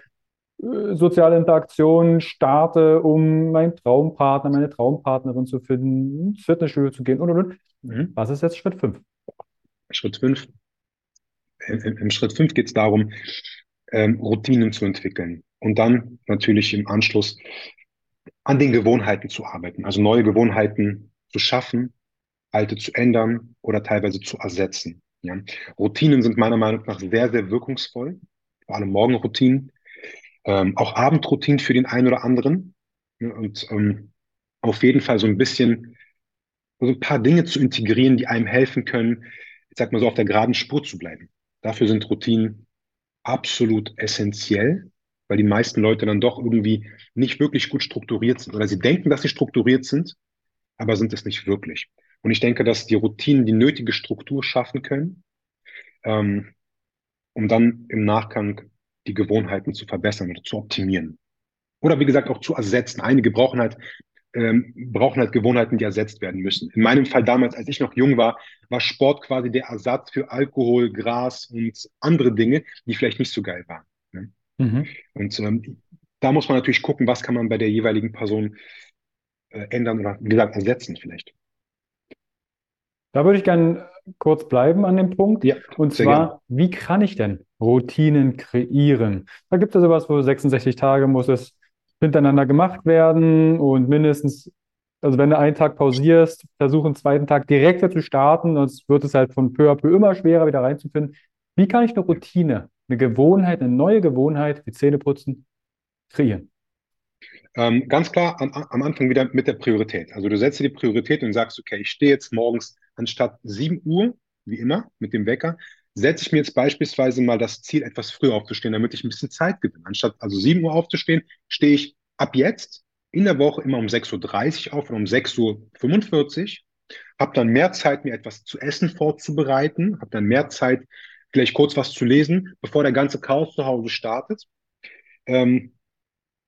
soziale Interaktionen starte, um meinen Traumpartner, meine Traumpartnerin zu finden, ins Fitnessstudio zu gehen und und und. Mhm. Was ist jetzt Schritt 5? Schritt fünf. Im, im Schritt fünf geht es darum, ähm, Routinen zu entwickeln und dann natürlich im Anschluss an den Gewohnheiten zu arbeiten, also neue Gewohnheiten zu schaffen, alte zu ändern oder teilweise zu ersetzen. Ja. Routinen sind meiner Meinung nach sehr, sehr wirkungsvoll, vor allem Morgenroutinen, ähm, auch Abendroutinen für den einen oder anderen. Ja, und ähm, auf jeden Fall so ein bisschen, so ein paar Dinge zu integrieren, die einem helfen können, ich sag mal so, auf der geraden Spur zu bleiben. Dafür sind Routinen absolut essentiell, weil die meisten Leute dann doch irgendwie nicht wirklich gut strukturiert sind oder sie denken, dass sie strukturiert sind, aber sind es nicht wirklich. Und ich denke, dass die Routinen die nötige Struktur schaffen können, ähm, um dann im Nachgang die Gewohnheiten zu verbessern oder zu optimieren. Oder wie gesagt auch zu ersetzen. Einige brauchen halt, ähm, brauchen halt Gewohnheiten, die ersetzt werden müssen. In meinem Fall damals, als ich noch jung war, war Sport quasi der Ersatz für Alkohol, Gras und andere Dinge, die vielleicht nicht so geil waren. Ne? Mhm. Und ähm, da muss man natürlich gucken, was kann man bei der jeweiligen Person äh, ändern oder wie gesagt ersetzen vielleicht. Da würde ich gerne kurz bleiben an dem Punkt. Ja, Und zwar, wie kann ich denn Routinen kreieren? Da gibt es sowas, wo 66 Tage muss es hintereinander gemacht werden und mindestens, also wenn du einen Tag pausierst, versuch einen zweiten Tag direkter zu starten, sonst wird es halt von peu à peu immer schwerer, wieder reinzufinden. Wie kann ich eine Routine, eine Gewohnheit, eine neue Gewohnheit wie Zähneputzen kreieren? Ähm, ganz klar am, am Anfang wieder mit der Priorität. Also du setzt dir die Priorität und sagst, okay, ich stehe jetzt morgens anstatt 7 Uhr, wie immer, mit dem Wecker, setze ich mir jetzt beispielsweise mal das Ziel, etwas früher aufzustehen, damit ich ein bisschen Zeit gewinne. Anstatt also 7 Uhr aufzustehen, stehe ich ab jetzt in der Woche immer um 6.30 Uhr auf oder um 6.45 Uhr, habe dann mehr Zeit, mir etwas zu essen vorzubereiten, habe dann mehr Zeit, vielleicht kurz was zu lesen, bevor der ganze Chaos zu Hause startet. Ähm,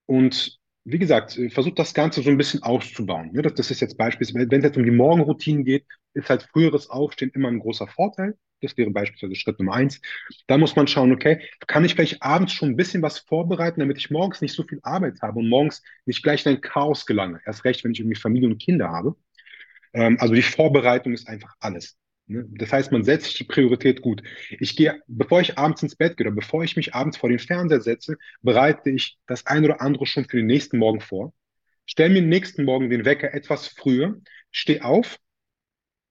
und wie gesagt, äh, versucht das Ganze so ein bisschen auszubauen. Ne? Das ist jetzt beispielsweise, wenn es jetzt um die Morgenroutinen geht, ist halt früheres Aufstehen immer ein großer Vorteil. Das wäre beispielsweise Schritt Nummer eins. Da muss man schauen, okay, kann ich vielleicht abends schon ein bisschen was vorbereiten, damit ich morgens nicht so viel Arbeit habe und morgens nicht gleich in ein Chaos gelange. Erst recht, wenn ich irgendwie Familie und Kinder habe. Ähm, also die Vorbereitung ist einfach alles. Ne? Das heißt, man setzt sich die Priorität gut. Ich gehe, bevor ich abends ins Bett gehe oder bevor ich mich abends vor den Fernseher setze, bereite ich das ein oder andere schon für den nächsten Morgen vor. Stell mir den nächsten Morgen den Wecker etwas früher, steh auf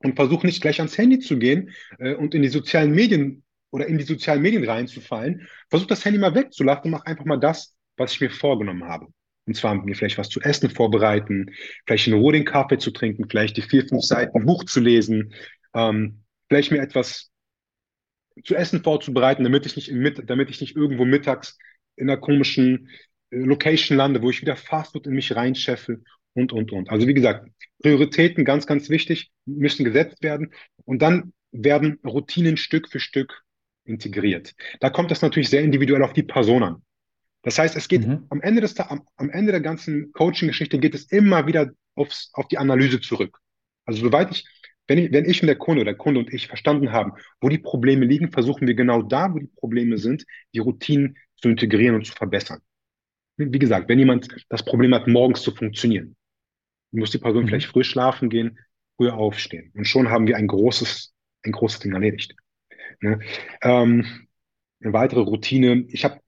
und versuche nicht gleich ans Handy zu gehen äh, und in die sozialen Medien oder in die sozialen Medien reinzufallen. Versuch das Handy mal wegzulassen und mach einfach mal das, was ich mir vorgenommen habe. Und zwar mir vielleicht was zu essen vorbereiten, vielleicht in Ruhe den Kaffee zu trinken, vielleicht die vier, fünf Seiten Buch zu lesen, ähm, vielleicht mir etwas zu essen vorzubereiten, damit ich nicht, im Mit damit ich nicht irgendwo mittags in einer komischen äh, Location lande, wo ich wieder Fastfood in mich reinscheffe und, und, und. Also wie gesagt, Prioritäten ganz, ganz wichtig, müssen gesetzt werden und dann werden Routinen Stück für Stück integriert. Da kommt das natürlich sehr individuell auf die Person an. Das heißt, es geht Mhm. am Ende des, am, am Ende der ganzen Coaching-Geschichte geht es immer wieder aufs, auf die Analyse zurück. Also soweit ich, wenn ich, wenn ich und der Kunde oder der Kunde und ich verstanden haben, wo die Probleme liegen, versuchen wir genau da, wo die Probleme sind, die Routinen zu integrieren und zu verbessern. Wie gesagt, wenn jemand das Problem hat, morgens zu funktionieren, muss die Person vielleicht Mhm. früh schlafen gehen, früher aufstehen. Und schon haben wir ein großes, ein großes Ding erledigt. Ne? Ähm, eine weitere Routine. Ich habe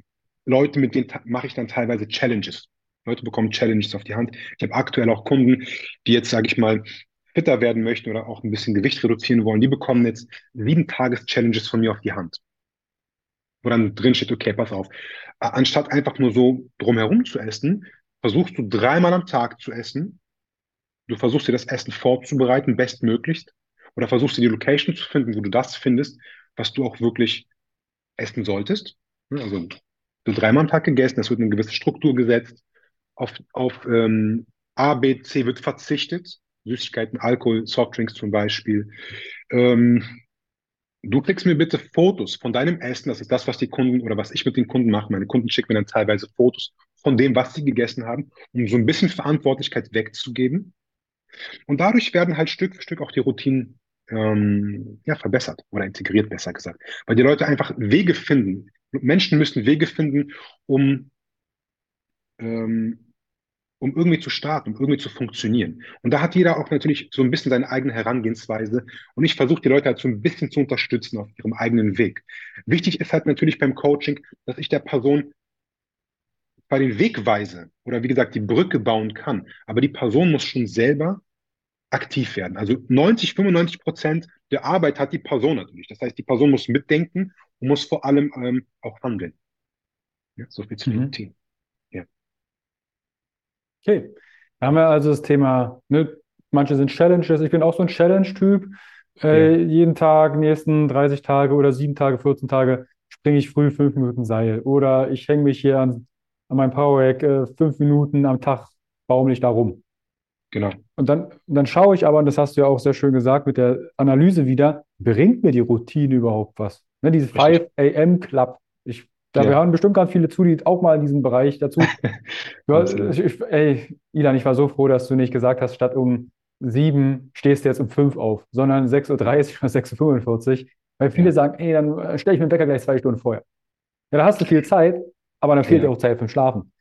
Leute, mit denen mache ich dann teilweise Challenges. Leute bekommen Challenges auf die Hand. Ich habe aktuell auch Kunden, die jetzt, sage ich mal, fitter werden möchten oder auch ein bisschen Gewicht reduzieren wollen. Die bekommen jetzt sieben Tages-Challenges von mir auf die Hand, wo dann drin steht, okay, pass auf, anstatt einfach nur so drumherum zu essen, versuchst du dreimal am Tag zu essen. Du versuchst dir das Essen vorzubereiten, bestmöglichst, oder versuchst dir die Location zu finden, wo du das findest, was du auch wirklich essen solltest. Also so dreimal am Tag gegessen, es wird eine gewisse Struktur gesetzt. Auf, auf ähm, A, B, C wird verzichtet. Süßigkeiten, Alkohol, Softdrinks zum Beispiel. Ähm, du kriegst mir bitte Fotos von deinem Essen. Das ist das, was die Kunden oder was ich mit den Kunden mache. Meine Kunden schicken mir dann teilweise Fotos von dem, was sie gegessen haben, um so ein bisschen Verantwortlichkeit wegzugeben. Und dadurch werden halt Stück für Stück auch die Routinen ähm, ja, verbessert oder integriert, besser gesagt. Weil die Leute einfach Wege finden. Menschen müssen Wege finden, um, ähm, um irgendwie zu starten, um irgendwie zu funktionieren. Und da hat jeder auch natürlich so ein bisschen seine eigene Herangehensweise. Und ich versuche die Leute halt so ein bisschen zu unterstützen auf ihrem eigenen Weg. Wichtig ist halt natürlich beim Coaching, dass ich der Person bei den Weg weise oder wie gesagt die Brücke bauen kann. Aber die Person muss schon selber aktiv werden. Also 90, 95 Prozent der Arbeit hat die Person natürlich. Das heißt, die Person muss mitdenken und muss vor allem ähm, auch handeln. Ja, so viel zu mhm. Team. Ja. Okay. Da haben wir also das Thema, ne, manche sind Challenges. Ich bin auch so ein Challenge-Typ. Äh, ja. Jeden Tag, nächsten 30 Tage oder 7 Tage, 14 Tage springe ich früh 5 Minuten Seil. Oder ich hänge mich hier an, an meinem Powerrack äh, 5 Minuten am Tag baumel ich da rum. Genau. Und dann, dann schaue ich aber, und das hast du ja auch sehr schön gesagt mit der Analyse wieder, bringt mir die Routine überhaupt was? Ne, diese 5 AM Club. Ich, da ja. hören bestimmt ganz viele zu, die auch mal in diesem Bereich dazu. du, ich, ey, Ilan, ich war so froh, dass du nicht gesagt hast, statt um sieben stehst du jetzt um fünf auf, sondern 6.30 Uhr oder 6.45 Uhr. Weil viele ja. sagen, ey, dann äh, stelle ich mir den Wecker gleich zwei Stunden vorher. Ja, da hast du viel Zeit, aber dann fehlt dir auch Zeit für Schlafen.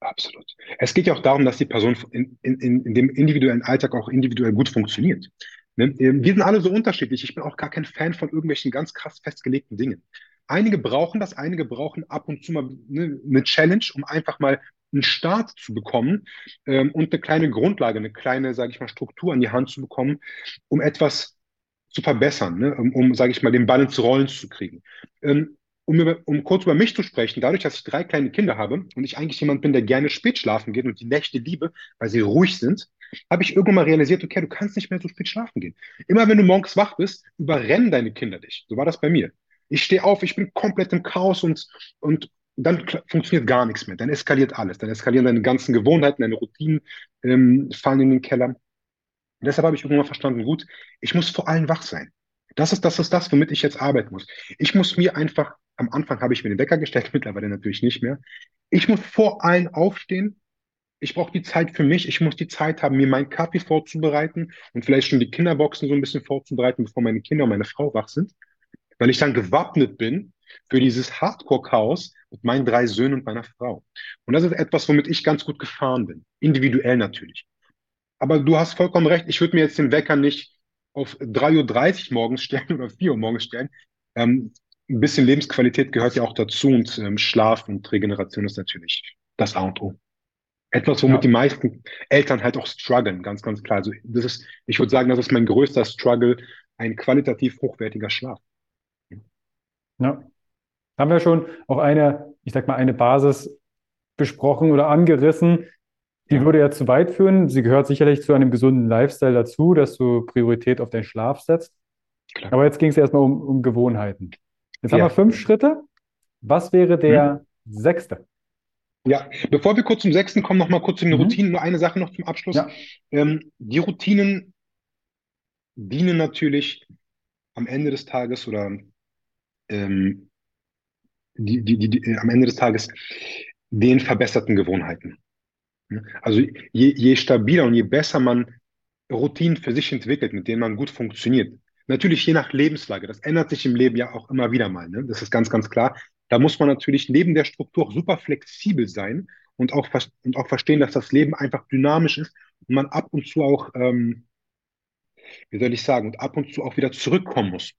Absolut. Es geht ja auch darum, dass die Person in, in, in dem individuellen Alltag auch individuell gut funktioniert. Ne? Ähm, wir sind alle so unterschiedlich. Ich bin auch gar kein Fan von irgendwelchen ganz krass festgelegten Dingen. Einige brauchen das, einige brauchen ab und zu mal ne, eine Challenge, um einfach mal einen Start zu bekommen ähm, und eine kleine Grundlage, eine kleine, sage ich mal, Struktur an die Hand zu bekommen, um etwas zu verbessern, ne? um, um sage ich mal, den Ball ins Rollen zu kriegen. Ähm, um, über, um kurz über mich zu sprechen, dadurch, dass ich drei kleine Kinder habe und ich eigentlich jemand bin, der gerne spät schlafen geht und die Nächte liebe, weil sie ruhig sind, habe ich irgendwann mal realisiert, okay, du kannst nicht mehr so spät schlafen gehen. Immer wenn du morgens wach bist, überrennen deine Kinder dich. So war das bei mir. Ich stehe auf, ich bin komplett im Chaos und, und dann funktioniert gar nichts mehr. Dann eskaliert alles. Dann eskalieren deine ganzen Gewohnheiten, deine Routinen ähm, fallen in den Keller. Und deshalb habe ich irgendwann verstanden, gut, ich muss vor allem wach sein. Das ist, das ist das, womit ich jetzt arbeiten muss. Ich muss mir einfach am Anfang habe ich mir den Wecker gestellt, mittlerweile natürlich nicht mehr. Ich muss vor allen aufstehen. Ich brauche die Zeit für mich. Ich muss die Zeit haben, mir meinen Kaffee vorzubereiten und vielleicht schon die Kinderboxen so ein bisschen vorzubereiten, bevor meine Kinder und meine Frau wach sind. Weil ich dann gewappnet bin für dieses Hardcore-Chaos mit meinen drei Söhnen und meiner Frau. Und das ist etwas, womit ich ganz gut gefahren bin. Individuell natürlich. Aber du hast vollkommen recht. Ich würde mir jetzt den Wecker nicht auf 3.30 Uhr morgens stellen oder 4 Uhr morgens stellen. Ähm, ein bisschen Lebensqualität gehört ja auch dazu und ähm, Schlaf und Regeneration ist natürlich das A und O. Etwas, womit ja. die meisten Eltern halt auch strugglen, ganz, ganz klar. Also das ist, ich würde sagen, das ist mein größter Struggle, ein qualitativ hochwertiger Schlaf. Ja. Haben wir schon auch eine, ich sag mal, eine Basis besprochen oder angerissen, die ja. würde ja zu weit führen. Sie gehört sicherlich zu einem gesunden Lifestyle dazu, dass du Priorität auf deinen Schlaf setzt. Klar. Aber jetzt ging es erstmal um, um Gewohnheiten. Jetzt haben wir fünf Schritte. Was wäre der hm. sechste? Ja, bevor wir kurz zum sechsten kommen, noch mal kurz zu den mhm. Routinen. Nur eine Sache noch zum Abschluss. Ja. Ähm, die Routinen dienen natürlich am Ende des Tages oder ähm, die, die, die, die, am Ende des Tages den verbesserten Gewohnheiten. Also je, je stabiler und je besser man Routinen für sich entwickelt, mit denen man gut funktioniert, Natürlich je nach Lebenslage. Das ändert sich im Leben ja auch immer wieder mal. Ne? Das ist ganz, ganz klar. Da muss man natürlich neben der Struktur auch super flexibel sein und auch, und auch verstehen, dass das Leben einfach dynamisch ist und man ab und zu auch, ähm, wie soll ich sagen, und ab und zu auch wieder zurückkommen muss.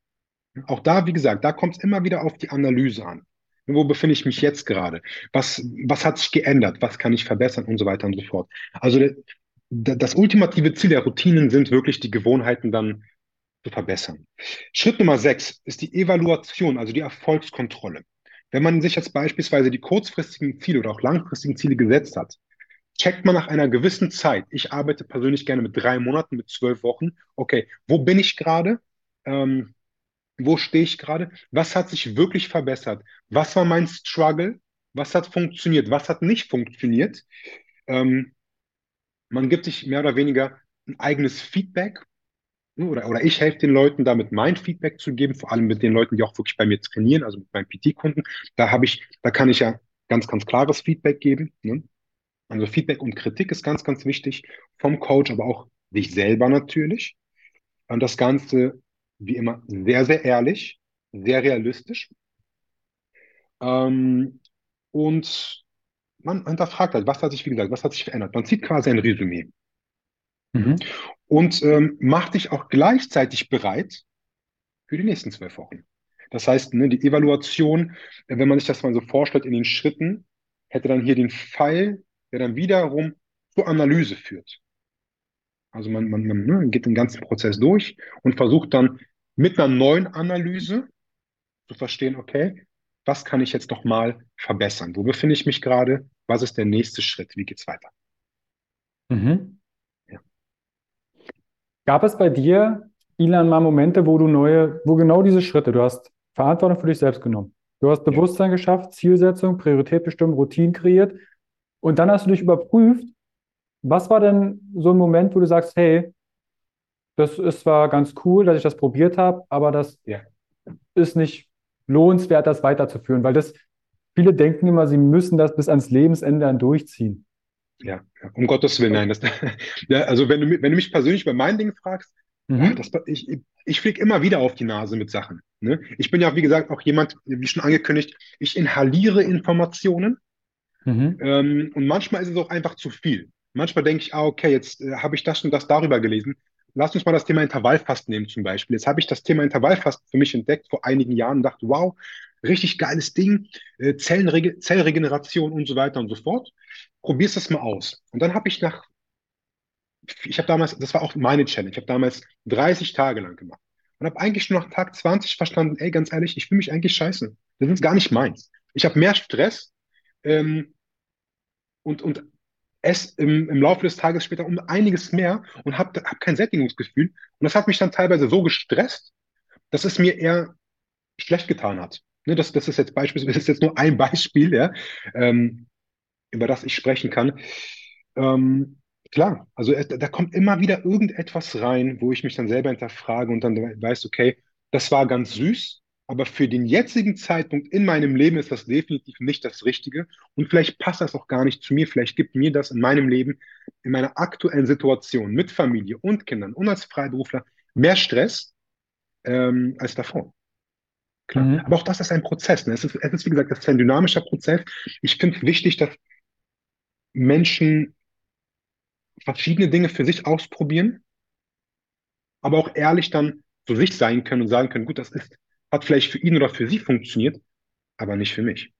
Auch da, wie gesagt, da kommt es immer wieder auf die Analyse an. Wo befinde ich mich jetzt gerade? Was, was hat sich geändert? Was kann ich verbessern und so weiter und so fort. Also das ultimative Ziel der Routinen sind wirklich die Gewohnheiten dann zu verbessern. Schritt Nummer sechs ist die Evaluation, also die Erfolgskontrolle. Wenn man sich jetzt beispielsweise die kurzfristigen Ziele oder auch langfristigen Ziele gesetzt hat, checkt man nach einer gewissen Zeit. Ich arbeite persönlich gerne mit drei Monaten, mit zwölf Wochen. Okay, wo bin ich gerade? Ähm, wo stehe ich gerade, was hat sich wirklich verbessert, was war mein Struggle, was hat funktioniert, was hat nicht funktioniert. Ähm, man gibt sich mehr oder weniger ein eigenes Feedback oder, oder ich helfe den Leuten damit, mein Feedback zu geben, vor allem mit den Leuten, die auch wirklich bei mir trainieren, also mit meinen PT-Kunden. Da habe ich, da kann ich ja ganz, ganz klares Feedback geben. Ne? Also Feedback und Kritik ist ganz, ganz wichtig vom Coach, aber auch dich selber natürlich. Und das Ganze, wie immer, sehr, sehr ehrlich, sehr realistisch. Ähm, und man hinterfragt halt, was hat sich, wie gesagt, was hat sich verändert? Man zieht quasi ein Resümee. Mhm. Und ähm, macht dich auch gleichzeitig bereit für die nächsten zwölf Wochen. Das heißt, ne, die Evaluation, wenn man sich das mal so vorstellt in den Schritten, hätte dann hier den Pfeil, der dann wiederum zur Analyse führt. Also man, man, man ne, geht den ganzen Prozess durch und versucht dann mit einer neuen Analyse zu verstehen, okay, was kann ich jetzt noch mal verbessern? Wo befinde ich mich gerade? Was ist der nächste Schritt? Wie geht's weiter? Mhm. Gab es bei dir, Ilan, mal Momente, wo du neue, wo genau diese Schritte, du hast Verantwortung für dich selbst genommen. Du hast Bewusstsein ja. geschafft, Zielsetzung, Priorität bestimmt, Routinen kreiert und dann hast du dich überprüft, was war denn so ein Moment, wo du sagst, hey, das ist zwar ganz cool, dass ich das probiert habe, aber das ja. ist nicht lohnenswert, das weiterzuführen, weil das viele denken immer, sie müssen das bis ans Lebensende dann durchziehen. Ja, um Gottes Willen, nein. Das, ja, also wenn du, wenn du mich persönlich bei meinen Dingen fragst, mhm. das, ich, ich fliege immer wieder auf die Nase mit Sachen. Ne? Ich bin ja, wie gesagt, auch jemand, wie schon angekündigt, ich inhaliere Informationen mhm. ähm, und manchmal ist es auch einfach zu viel. Manchmal denke ich, ah, okay, jetzt äh, habe ich das und das darüber gelesen. Lass uns mal das Thema Intervallfasten nehmen zum Beispiel. Jetzt habe ich das Thema Intervallfasten für mich entdeckt vor einigen Jahren und dachte, wow, richtig geiles Ding, äh, Zellregeneration und so weiter und so fort. Probier's das mal aus. Und dann habe ich nach, ich habe damals, das war auch meine Challenge, ich habe damals 30 Tage lang gemacht und habe eigentlich schon nach Tag 20 verstanden, ey, ganz ehrlich, ich fühle mich eigentlich scheiße. Das ist gar nicht meins. Ich habe mehr Stress ähm, und, und esse im, im Laufe des Tages später um einiges mehr und habe hab kein Sättigungsgefühl. Und das hat mich dann teilweise so gestresst, dass es mir eher schlecht getan hat. Ne, das, das ist jetzt beispielsweise, das ist jetzt nur ein Beispiel, ja, ähm, über das ich sprechen kann. Ähm, klar, also da, da kommt immer wieder irgendetwas rein, wo ich mich dann selber hinterfrage und dann weiß, okay, das war ganz süß, aber für den jetzigen Zeitpunkt in meinem Leben ist das definitiv nicht das Richtige. Und vielleicht passt das auch gar nicht zu mir. Vielleicht gibt mir das in meinem Leben, in meiner aktuellen Situation mit Familie und Kindern und als Freiberufler mehr Stress ähm, als davor. Klar. Mhm. Aber auch das ist ein Prozess. Ne? Es, ist, es ist, wie gesagt, das ist ein dynamischer Prozess. Ich finde es wichtig, dass Menschen verschiedene Dinge für sich ausprobieren, aber auch ehrlich dann zu sich sein können und sagen können, gut, das ist hat vielleicht für ihn oder für sie funktioniert, aber nicht für mich.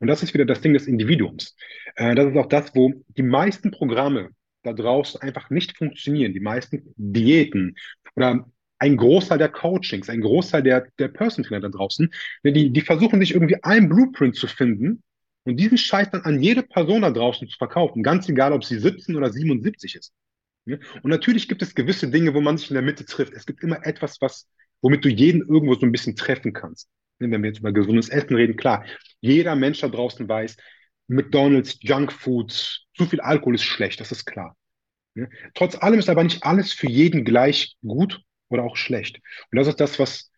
Und das ist wieder das Ding des Individuums. Äh, das ist auch das, wo die meisten Programme da draußen einfach nicht funktionieren. Die meisten Diäten oder ein Großteil der Coachings, ein Großteil der, der Person Trainer da draußen, ne, die, die versuchen sich irgendwie einen Blueprint zu finden und diesen Scheiß dann an jede Person da draußen zu verkaufen, ganz egal, ob sie 17 oder 77 ist. Und natürlich gibt es gewisse Dinge, wo man sich in der Mitte trifft. Es gibt immer etwas, was womit du jeden irgendwo so ein bisschen treffen kannst. Wenn wir jetzt über gesundes Essen reden, klar, jeder Mensch da draußen weiß, McDonalds, Junkfood, zu viel Alkohol ist schlecht, das ist klar. Trotz allem ist aber nicht alles für jeden gleich gut oder auch schlecht. Und das ist das, was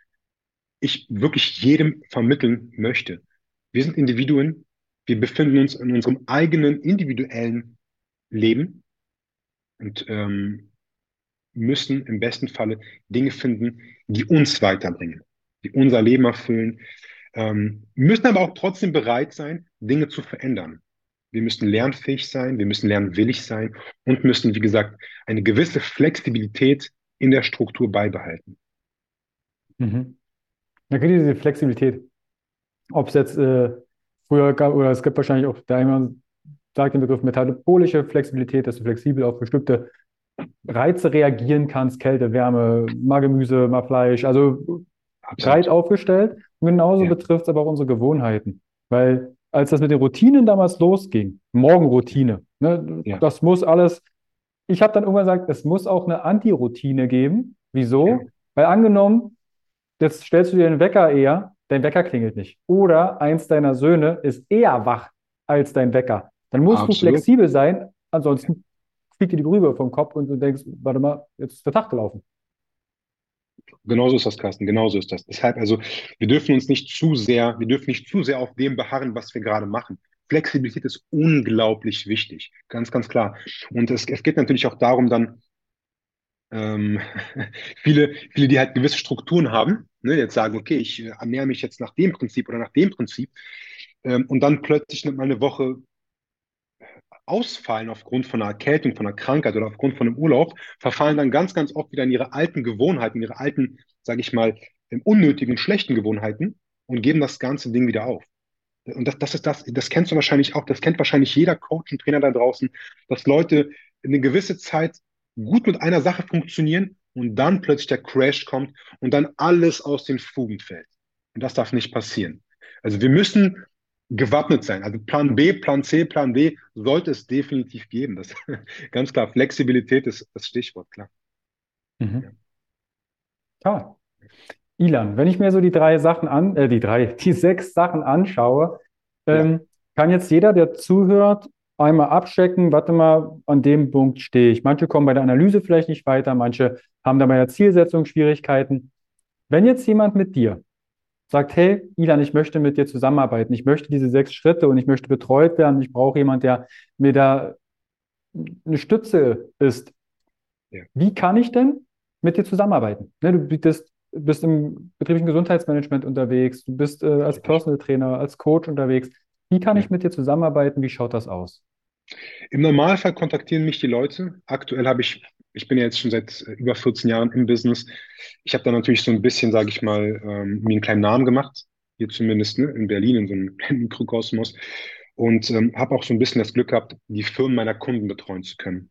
ich wirklich jedem vermitteln möchte. Wir sind Individuen, wir befinden uns in unserem eigenen individuellen Leben und ähm, müssen im besten Falle Dinge finden, die uns weiterbringen, die unser Leben erfüllen, ähm, müssen aber auch trotzdem bereit sein, Dinge zu verändern. Wir müssen lernfähig sein, wir müssen lernwillig sein und müssen, wie gesagt, eine gewisse Flexibilität in der Struktur beibehalten. Mhm. Da geht diese Flexibilität. Ob es jetzt äh, früher gab, oder es gibt wahrscheinlich auch, der eine sagt den Begriff metabolische Flexibilität, dass du flexibel auf bestimmte Reize reagieren kannst, Kälte, Wärme, mal Gemüse, mal Fleisch, also breit aufgestellt. Und genauso ja. betrifft es aber auch unsere Gewohnheiten. Weil als das mit den Routinen damals losging, Morgenroutine, ne, ja. das muss alles, ich habe dann irgendwann gesagt, es muss auch eine Anti-Routine geben. Wieso? Ja. Weil angenommen, jetzt stellst du dir den Wecker eher, dein Wecker klingelt nicht. Oder eins deiner Söhne ist eher wach als dein Wecker. Dann musst du Absolut. flexibel sein, ansonsten fliegt dir die Brühe vom Kopf und du denkst, warte mal, jetzt ist der Tag gelaufen. Genauso ist das, Carsten, genauso ist das. Deshalb, also, wir dürfen uns nicht zu sehr, wir dürfen nicht zu sehr auf dem beharren, was wir gerade machen. Flexibilität ist unglaublich wichtig, ganz, ganz klar. Und es, es geht natürlich auch darum, dann ähm, viele, viele, die halt gewisse Strukturen haben, ne, jetzt sagen, okay, ich äh, ernähre mich jetzt nach dem Prinzip oder nach dem Prinzip, ähm, und dann plötzlich mal eine Woche ausfallen aufgrund von einer Erkältung, von einer Krankheit oder aufgrund von einem Urlaub, verfallen dann ganz, ganz oft wieder in ihre alten Gewohnheiten, ihre alten, sage ich mal, unnötigen, schlechten Gewohnheiten und geben das ganze Ding wieder auf. Und das, das ist das, das kennst du wahrscheinlich auch, das kennt wahrscheinlich jeder Coach und Trainer da draußen, dass Leute eine gewisse Zeit gut mit einer Sache funktionieren und dann plötzlich der Crash kommt und dann alles aus den Fugen fällt. Und das darf nicht passieren. Also wir müssen gewappnet sein. Also Plan B, Plan C, Plan D sollte es definitiv geben. Das ganz klar. Flexibilität ist das Stichwort, klar. Mhm. Ja. Ilan, wenn ich mir so die drei Sachen an, äh, die drei, die sechs Sachen anschaue, ähm, ja. kann jetzt jeder, der zuhört, einmal abchecken, warte mal, an dem Punkt stehe ich. Manche kommen bei der Analyse vielleicht nicht weiter, manche haben da bei der Zielsetzung Schwierigkeiten. Wenn jetzt jemand mit dir sagt, hey, Ilan, ich möchte mit dir zusammenarbeiten, ich möchte diese sechs Schritte und ich möchte betreut werden, ich brauche jemanden, der mir da eine Stütze ist. Ja. Wie kann ich denn mit dir zusammenarbeiten? Ne, du bietest, bist im betrieblichen Gesundheitsmanagement unterwegs, du bist äh, als Personal Trainer, als Coach unterwegs. Wie kann ich mit dir zusammenarbeiten? Wie schaut das aus? Im Normalfall kontaktieren mich die Leute. Aktuell habe ich ich bin ja jetzt schon seit äh, über 14 Jahren im Business. Ich habe da natürlich so ein bisschen, sage ich mal, ähm, mir einen kleinen Namen gemacht, hier zumindest ne, in Berlin, in so einem Mikrokosmos. Und ähm, habe auch so ein bisschen das Glück gehabt, die Firmen meiner Kunden betreuen zu können.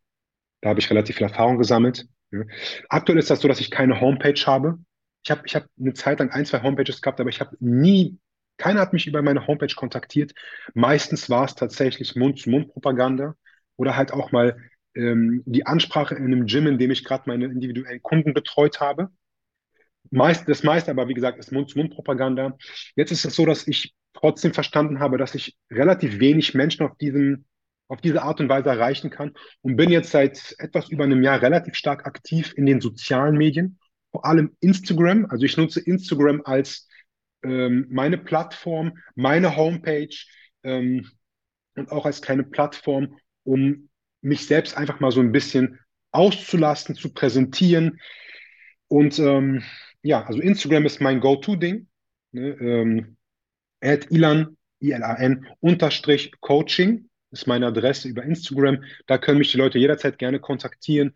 Da habe ich relativ viel Erfahrung gesammelt. Ja. Aktuell ist das so, dass ich keine Homepage habe. Ich habe ich hab eine Zeit lang ein, zwei Homepages gehabt, aber ich habe nie, keiner hat mich über meine Homepage kontaktiert. Meistens war es tatsächlich Mund-zu-Mund-Propaganda oder halt auch mal ähm, die Ansprache in einem Gym, in dem ich gerade meine individuellen Kunden betreut habe. Meist, das meiste aber, wie gesagt, ist Mund-zu-Mund-Propaganda. Jetzt ist es so, dass ich trotzdem verstanden habe, dass ich relativ wenig Menschen auf diesem auf diese Art und Weise erreichen kann und bin jetzt seit etwas über einem Jahr relativ stark aktiv in den sozialen Medien, vor allem Instagram. Also ich nutze Instagram als ähm, meine Plattform, meine Homepage ähm, und auch als kleine Plattform, um mich selbst einfach mal so ein bisschen auszulasten, zu präsentieren. Und ähm, ja, also Instagram ist mein Go-To-Ding. Ne? Ähm, Ilan, I-L-A-N, unterstrich Coaching ist meine Adresse über Instagram. Da können mich die Leute jederzeit gerne kontaktieren,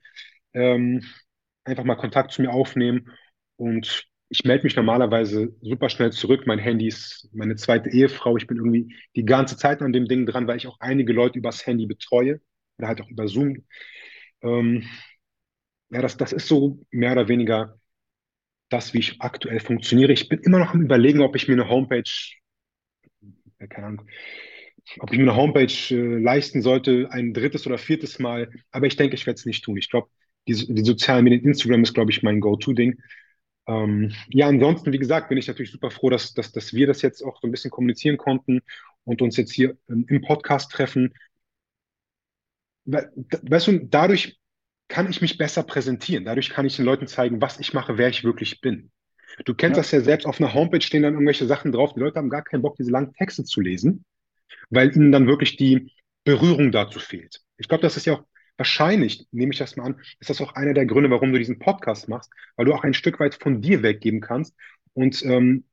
ähm, einfach mal Kontakt zu mir aufnehmen. Und ich melde mich normalerweise super schnell zurück. Mein Handy ist meine zweite Ehefrau. Ich bin irgendwie die ganze Zeit an dem Ding dran, weil ich auch einige Leute übers Handy betreue oder halt auch über Zoom. Ähm, ja, das, das ist so mehr oder weniger das, wie ich aktuell funktioniere. Ich bin immer noch am Überlegen, ob ich mir eine Homepage, keine Ahnung, ob ich mir eine Homepage äh, leisten sollte, ein drittes oder viertes Mal. Aber ich denke, ich werde es nicht tun. Ich glaube, die, die sozialen Medien, Instagram ist, glaube ich, mein Go-To-Ding. Ähm, ja, ansonsten, wie gesagt, bin ich natürlich super froh, dass, dass, dass wir das jetzt auch so ein bisschen kommunizieren konnten und uns jetzt hier ähm, im Podcast treffen weißt du, dadurch kann ich mich besser präsentieren. Dadurch kann ich den Leuten zeigen, was ich mache, wer ich wirklich bin. Du kennst ja. das ja selbst, auf einer Homepage stehen dann irgendwelche Sachen drauf. Die Leute haben gar keinen Bock, diese langen Texte zu lesen, weil ihnen dann wirklich die Berührung dazu fehlt. Ich glaube, das ist ja auch wahrscheinlich, nehme ich das mal an, ist das auch einer der Gründe, warum du diesen Podcast machst, weil du auch ein Stück weit von dir weggeben kannst und ähm,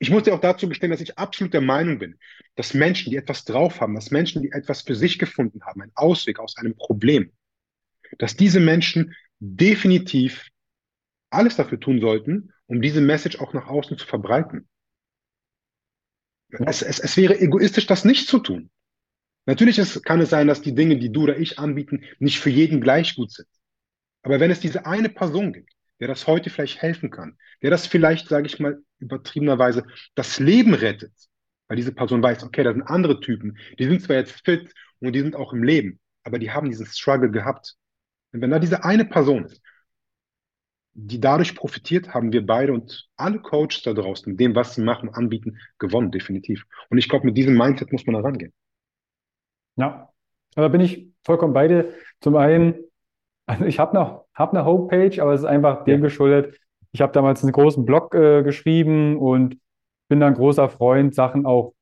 ich muss dir auch dazu gestehen, dass ich absolut der Meinung bin, dass Menschen, die etwas drauf haben, dass Menschen, die etwas für sich gefunden haben, einen Ausweg aus einem Problem, dass diese Menschen definitiv alles dafür tun sollten, um diese Message auch nach außen zu verbreiten. Ja. Es, es, es wäre egoistisch, das nicht zu tun. Natürlich ist, kann es sein, dass die Dinge, die du oder ich anbieten, nicht für jeden gleich gut sind. Aber wenn es diese eine Person gibt, der das heute vielleicht helfen kann, der das vielleicht, sage ich mal, übertriebenerweise das Leben rettet, weil diese Person weiß, okay, da sind andere Typen, die sind zwar jetzt fit und die sind auch im Leben, aber die haben diesen Struggle gehabt. Und wenn da diese eine Person ist, die dadurch profitiert, haben wir beide und alle Coaches da draußen, dem, was sie machen, anbieten, gewonnen, definitiv. Und ich glaube, mit diesem Mindset muss man da rangehen. Ja, da bin ich vollkommen bei dir. Zum einen, also ich habe noch hab eine Homepage, aber es ist einfach dem Ja, geschuldet. Ich habe damals einen großen Blog äh, geschrieben und bin dann großer Freund, Sachen auch,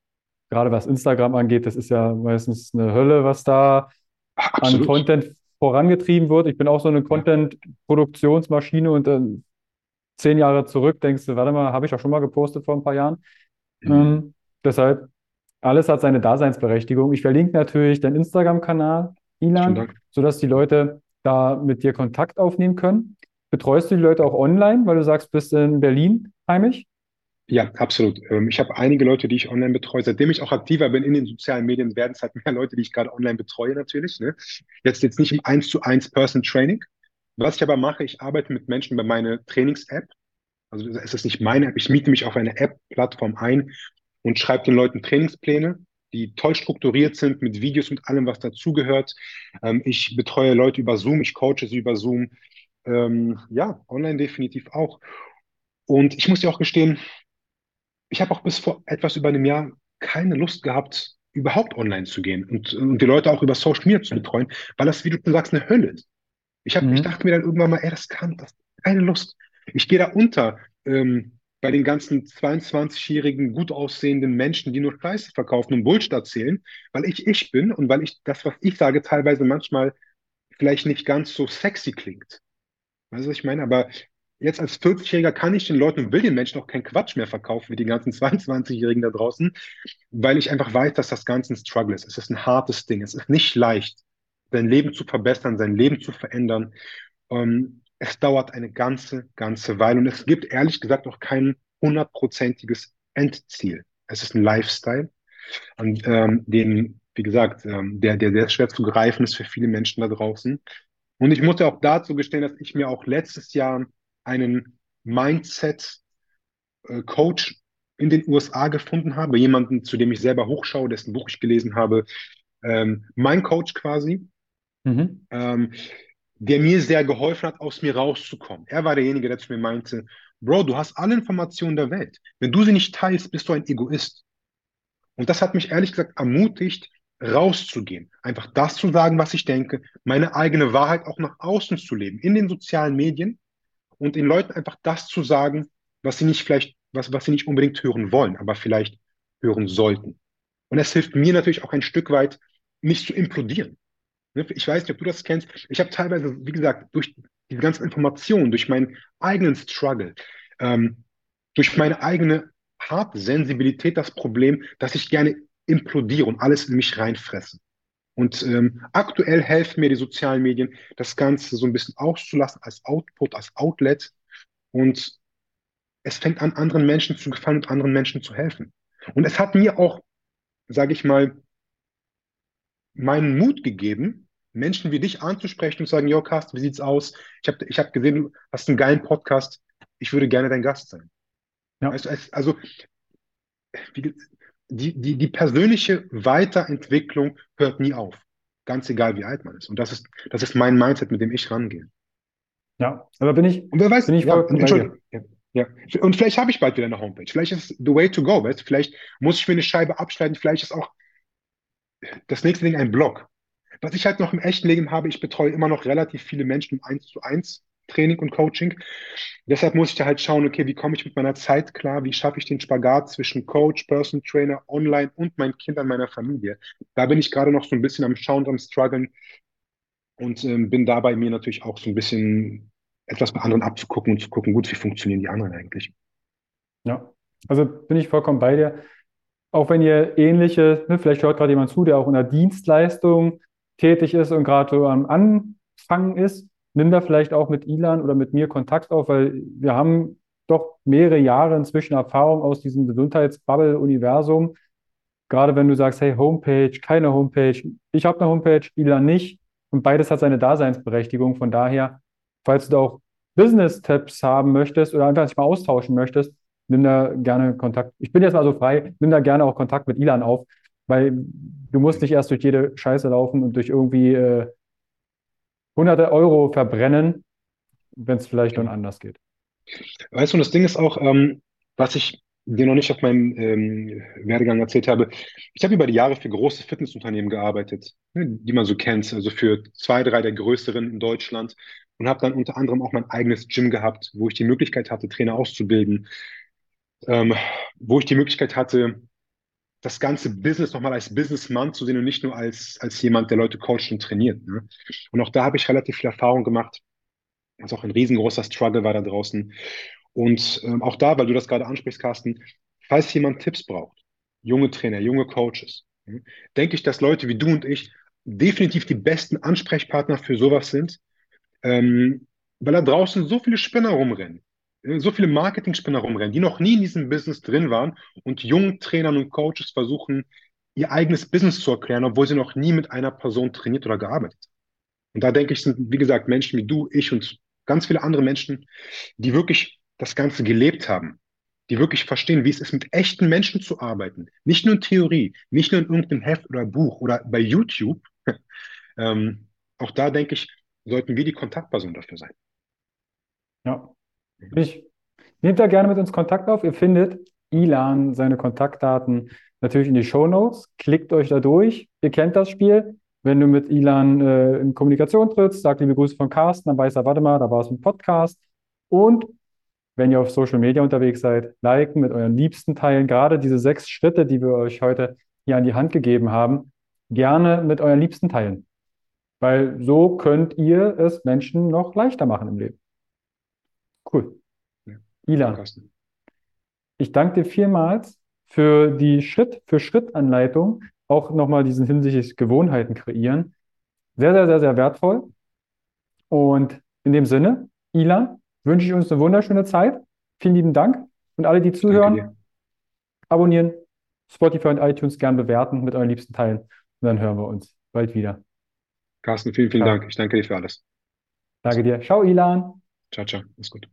gerade was Instagram angeht, das ist ja meistens eine Hölle, was da an absolut. Content vorangetrieben wird. Ich bin auch so eine. Content-Produktionsmaschine und dann zehn Jahre zurück denkst du, warte mal, habe ich auch schon mal gepostet vor ein paar Jahren. Mhm. Ähm, deshalb, alles hat seine Daseinsberechtigung. Ich verlinke natürlich deinen Instagram-Kanal, Ilan, sodass die Leute da mit dir Kontakt aufnehmen können. Betreust du die Leute auch online, weil du sagst, bist in Berlin heimisch? Ja, absolut. Ähm, ich habe einige Leute, die ich online betreue. Seitdem ich auch aktiver bin in den sozialen Medien, werden es halt mehr Leute, die ich gerade online betreue, natürlich. Ne? Jetzt, jetzt nicht im eins zu eins Person Training. Was ich aber mache, ich arbeite mit Menschen über meine Trainings-App. Also es ist nicht meine App. Ich miete mich auf eine App-Plattform ein und schreibe den Leuten Trainingspläne, die toll strukturiert sind mit Videos und allem, was dazugehört. Ähm, ich betreue Leute über Zoom, ich coache sie über Zoom. Ähm, ja, online definitiv auch. Und ich muss dir auch gestehen, ich habe auch bis vor etwas über einem Jahr keine Lust gehabt, überhaupt online zu gehen und, und die Leute auch über Social Media zu betreuen, weil das, wie du sagst, eine Hölle ist. Ich hab, ich Mhm. dachte mir dann irgendwann mal, ey, das kann, das keine Lust. Ich gehe da unter ähm, bei den ganzen 22-jährigen, gut aussehenden Menschen, die nur Scheiße verkaufen und Bullshit erzählen, weil ich ich bin und weil ich das, was ich sage, teilweise manchmal vielleicht nicht ganz so sexy klingt. Weißt du, was ich meine? Aber jetzt als 40-Jähriger kann ich den Leuten und will den Menschen auch keinen Quatsch mehr verkaufen, wie die ganzen 22-Jährigen da draußen, weil ich einfach weiß, dass das Ganze ein Struggle ist. Es ist ein hartes Ding. Es ist nicht leicht, sein Leben zu verbessern, sein Leben zu verändern. Ähm, es dauert eine ganze, ganze Weile und es gibt ehrlich gesagt auch kein hundertprozentiges Endziel. Es ist ein Lifestyle, an ähm, den, wie gesagt, ähm, der, der sehr schwer zu greifen ist für viele Menschen da draußen. Und ich muss ja auch dazu gestehen, dass ich mir auch letztes Jahr einen Mindset äh, Coach in den USA gefunden habe, jemanden, zu dem ich selber hochschaue, dessen Buch ich gelesen habe, ähm, mein Coach quasi, Mhm. ähm, der mir sehr geholfen hat, aus mir rauszukommen. Er war derjenige, der zu mir meinte, Bro, du hast alle Informationen der Welt. Wenn du sie nicht teilst, bist du ein Egoist. Und das hat mich ehrlich gesagt ermutigt, rauszugehen. Einfach das zu sagen, was ich denke, meine eigene Wahrheit auch nach außen zu leben, in den sozialen Medien und den Leuten einfach das zu sagen, was sie nicht vielleicht, was, was sie nicht unbedingt hören wollen, aber vielleicht hören sollten. Und es hilft mir natürlich auch ein Stück weit, nicht zu implodieren. Ich weiß nicht, ob du das kennst. Ich habe teilweise, wie gesagt, durch diese ganzen Informationen, durch meinen eigenen Struggle, ähm, durch meine eigene harte Sensibilität das Problem, dass ich gerne implodiere und alles in mich reinfresse. Und ähm, aktuell helfen mir die sozialen Medien, das Ganze so ein bisschen auszulassen als Output, als Outlet. Und es fängt an, anderen Menschen zu gefallen und anderen Menschen zu helfen. Und es hat mir auch, sage ich mal, meinen Mut gegeben, Menschen wie dich anzusprechen und zu sagen, Jo, Carsten, wie sieht's aus? Ich habe ich hab gesehen, du hast einen geilen Podcast. Ich würde gerne dein Gast sein. Ja, also wie, die, die, die persönliche Weiterentwicklung hört nie auf. Ganz egal, wie alt man ist. Und das ist, das ist mein Mindset, mit dem ich rangehe. ja. Aber bin ich, Und wer weiß, bin ich ja. Entschuldigung. Ja, ja. Und vielleicht habe ich bald wieder eine Homepage. Vielleicht ist es the way to go, weißt? Vielleicht muss ich mir eine Scheibe abschneiden. Vielleicht ist auch das nächste Ding ein Blog. Was ich halt noch im echten Leben habe, ich betreue immer noch relativ viele Menschen im Eins zu eins Training und Coaching. Deshalb muss ich da halt schauen, okay, wie komme ich mit meiner Zeit klar? Wie schaffe ich den Spagat zwischen Coach, Person Trainer, Online und meinen Kindern, meiner Familie? Da bin ich gerade noch so ein bisschen am Schauen, am Struggeln und ähm, bin dabei mir natürlich auch so ein bisschen etwas bei anderen abzugucken und zu gucken, gut, wie funktionieren die anderen eigentlich? Ja. Also bin ich vollkommen bei dir. Auch wenn ihr ähnliche, ne, vielleicht hört gerade jemand zu, der auch in der Dienstleistung tätig ist und gerade so am Anfangen ist, nimm da vielleicht auch mit Ilan oder mit mir Kontakt auf, weil wir haben doch mehrere Jahre inzwischen Erfahrung aus diesem Gesundheitsbubble-Universum. Gerade wenn du sagst, hey, Homepage, keine Homepage, ich habe eine Homepage, Ilan nicht. Und beides hat seine Daseinsberechtigung. Von daher, falls du da auch Business-Tipps haben möchtest oder einfach dich mal austauschen möchtest, nimm da gerne Kontakt. Ich bin jetzt mal so frei, nimm da gerne auch Kontakt mit Ilan auf, weil du musst nicht erst durch jede Scheiße laufen und durch irgendwie äh, hunderte Euro verbrennen. wenn es vielleicht dann anders geht. Weißt du, und das Ding ist auch, ähm, was ich dir noch nicht auf meinem ähm, Werdegang erzählt habe. Ich habe über die Jahre für große Fitnessunternehmen gearbeitet, ne, die man so kennt, also für zwei, drei der größeren in Deutschland und habe dann unter anderem auch mein eigenes Gym gehabt, wo ich die Möglichkeit hatte, Trainer auszubilden, ähm, wo ich die Möglichkeit hatte, das ganze Business nochmal als Businessmann zu sehen und nicht nur als, als jemand, der Leute coacht und trainiert. Ne? Und auch da habe ich relativ viel Erfahrung gemacht, was auch ein riesengroßer Struggle war da draußen. Und ähm, auch da, weil du das gerade ansprichst, Carsten, falls jemand Tipps braucht, junge Trainer, junge Coaches, hm, denke ich, dass Leute wie du und ich definitiv die besten Ansprechpartner für sowas sind, ähm, weil da draußen so viele Spinner rumrennen, so viele Marketing-Spinner rumrennen, die noch nie in diesem Business drin waren und jungen Trainern und Coaches versuchen, ihr eigenes Business zu erklären, obwohl sie noch nie mit einer Person trainiert oder gearbeitet haben. Und da denke ich, sind, wie gesagt, Menschen wie du, ich und ganz viele andere Menschen, die wirklich das Ganze gelebt haben, die wirklich verstehen, wie es ist, mit echten Menschen zu arbeiten. Nicht nur in Theorie, nicht nur in irgendeinem Heft oder Buch oder bei YouTube. Ähm, auch da denke ich, sollten wir die Kontaktperson dafür sein. Ja. Ich nehmt da gerne mit uns Kontakt auf. Ihr findet Ilan, seine Kontaktdaten natürlich in die Shownotes. Klickt euch da durch. Ihr kennt das Spiel. Wenn du mit Ilan äh, in Kommunikation trittst, sagt liebe Grüße von Carsten, dann weiß er, warte mal, da war es ein Podcast. Und wenn ihr auf Social Media unterwegs seid, liken, mit euren Liebsten teilen. Gerade diese sechs Schritte, die wir euch heute hier an die Hand gegeben haben, gerne mit euren Liebsten teilen. Weil so könnt ihr es Menschen noch leichter machen im Leben. Cool. Ja. Ilan, Carsten. ich danke dir vielmals für die Schritt-für-Schritt-Anleitung, auch nochmal diesen hinsichtlich Gewohnheiten kreieren. Sehr, sehr, sehr, sehr wertvoll. Und in dem Sinne, Ilan, wünsche ich uns eine wunderschöne Zeit. Vielen lieben Dank. Und alle, die zuhören, abonnieren, Spotify und iTunes gern bewerten, mit euren Liebsten teilen. Und dann hören wir uns bald wieder. Carsten, vielen, vielen Ciao. Dank. Ich danke dir für alles. Danke dir. Ciao, Ilan. Ciao, ciao. Ist gut.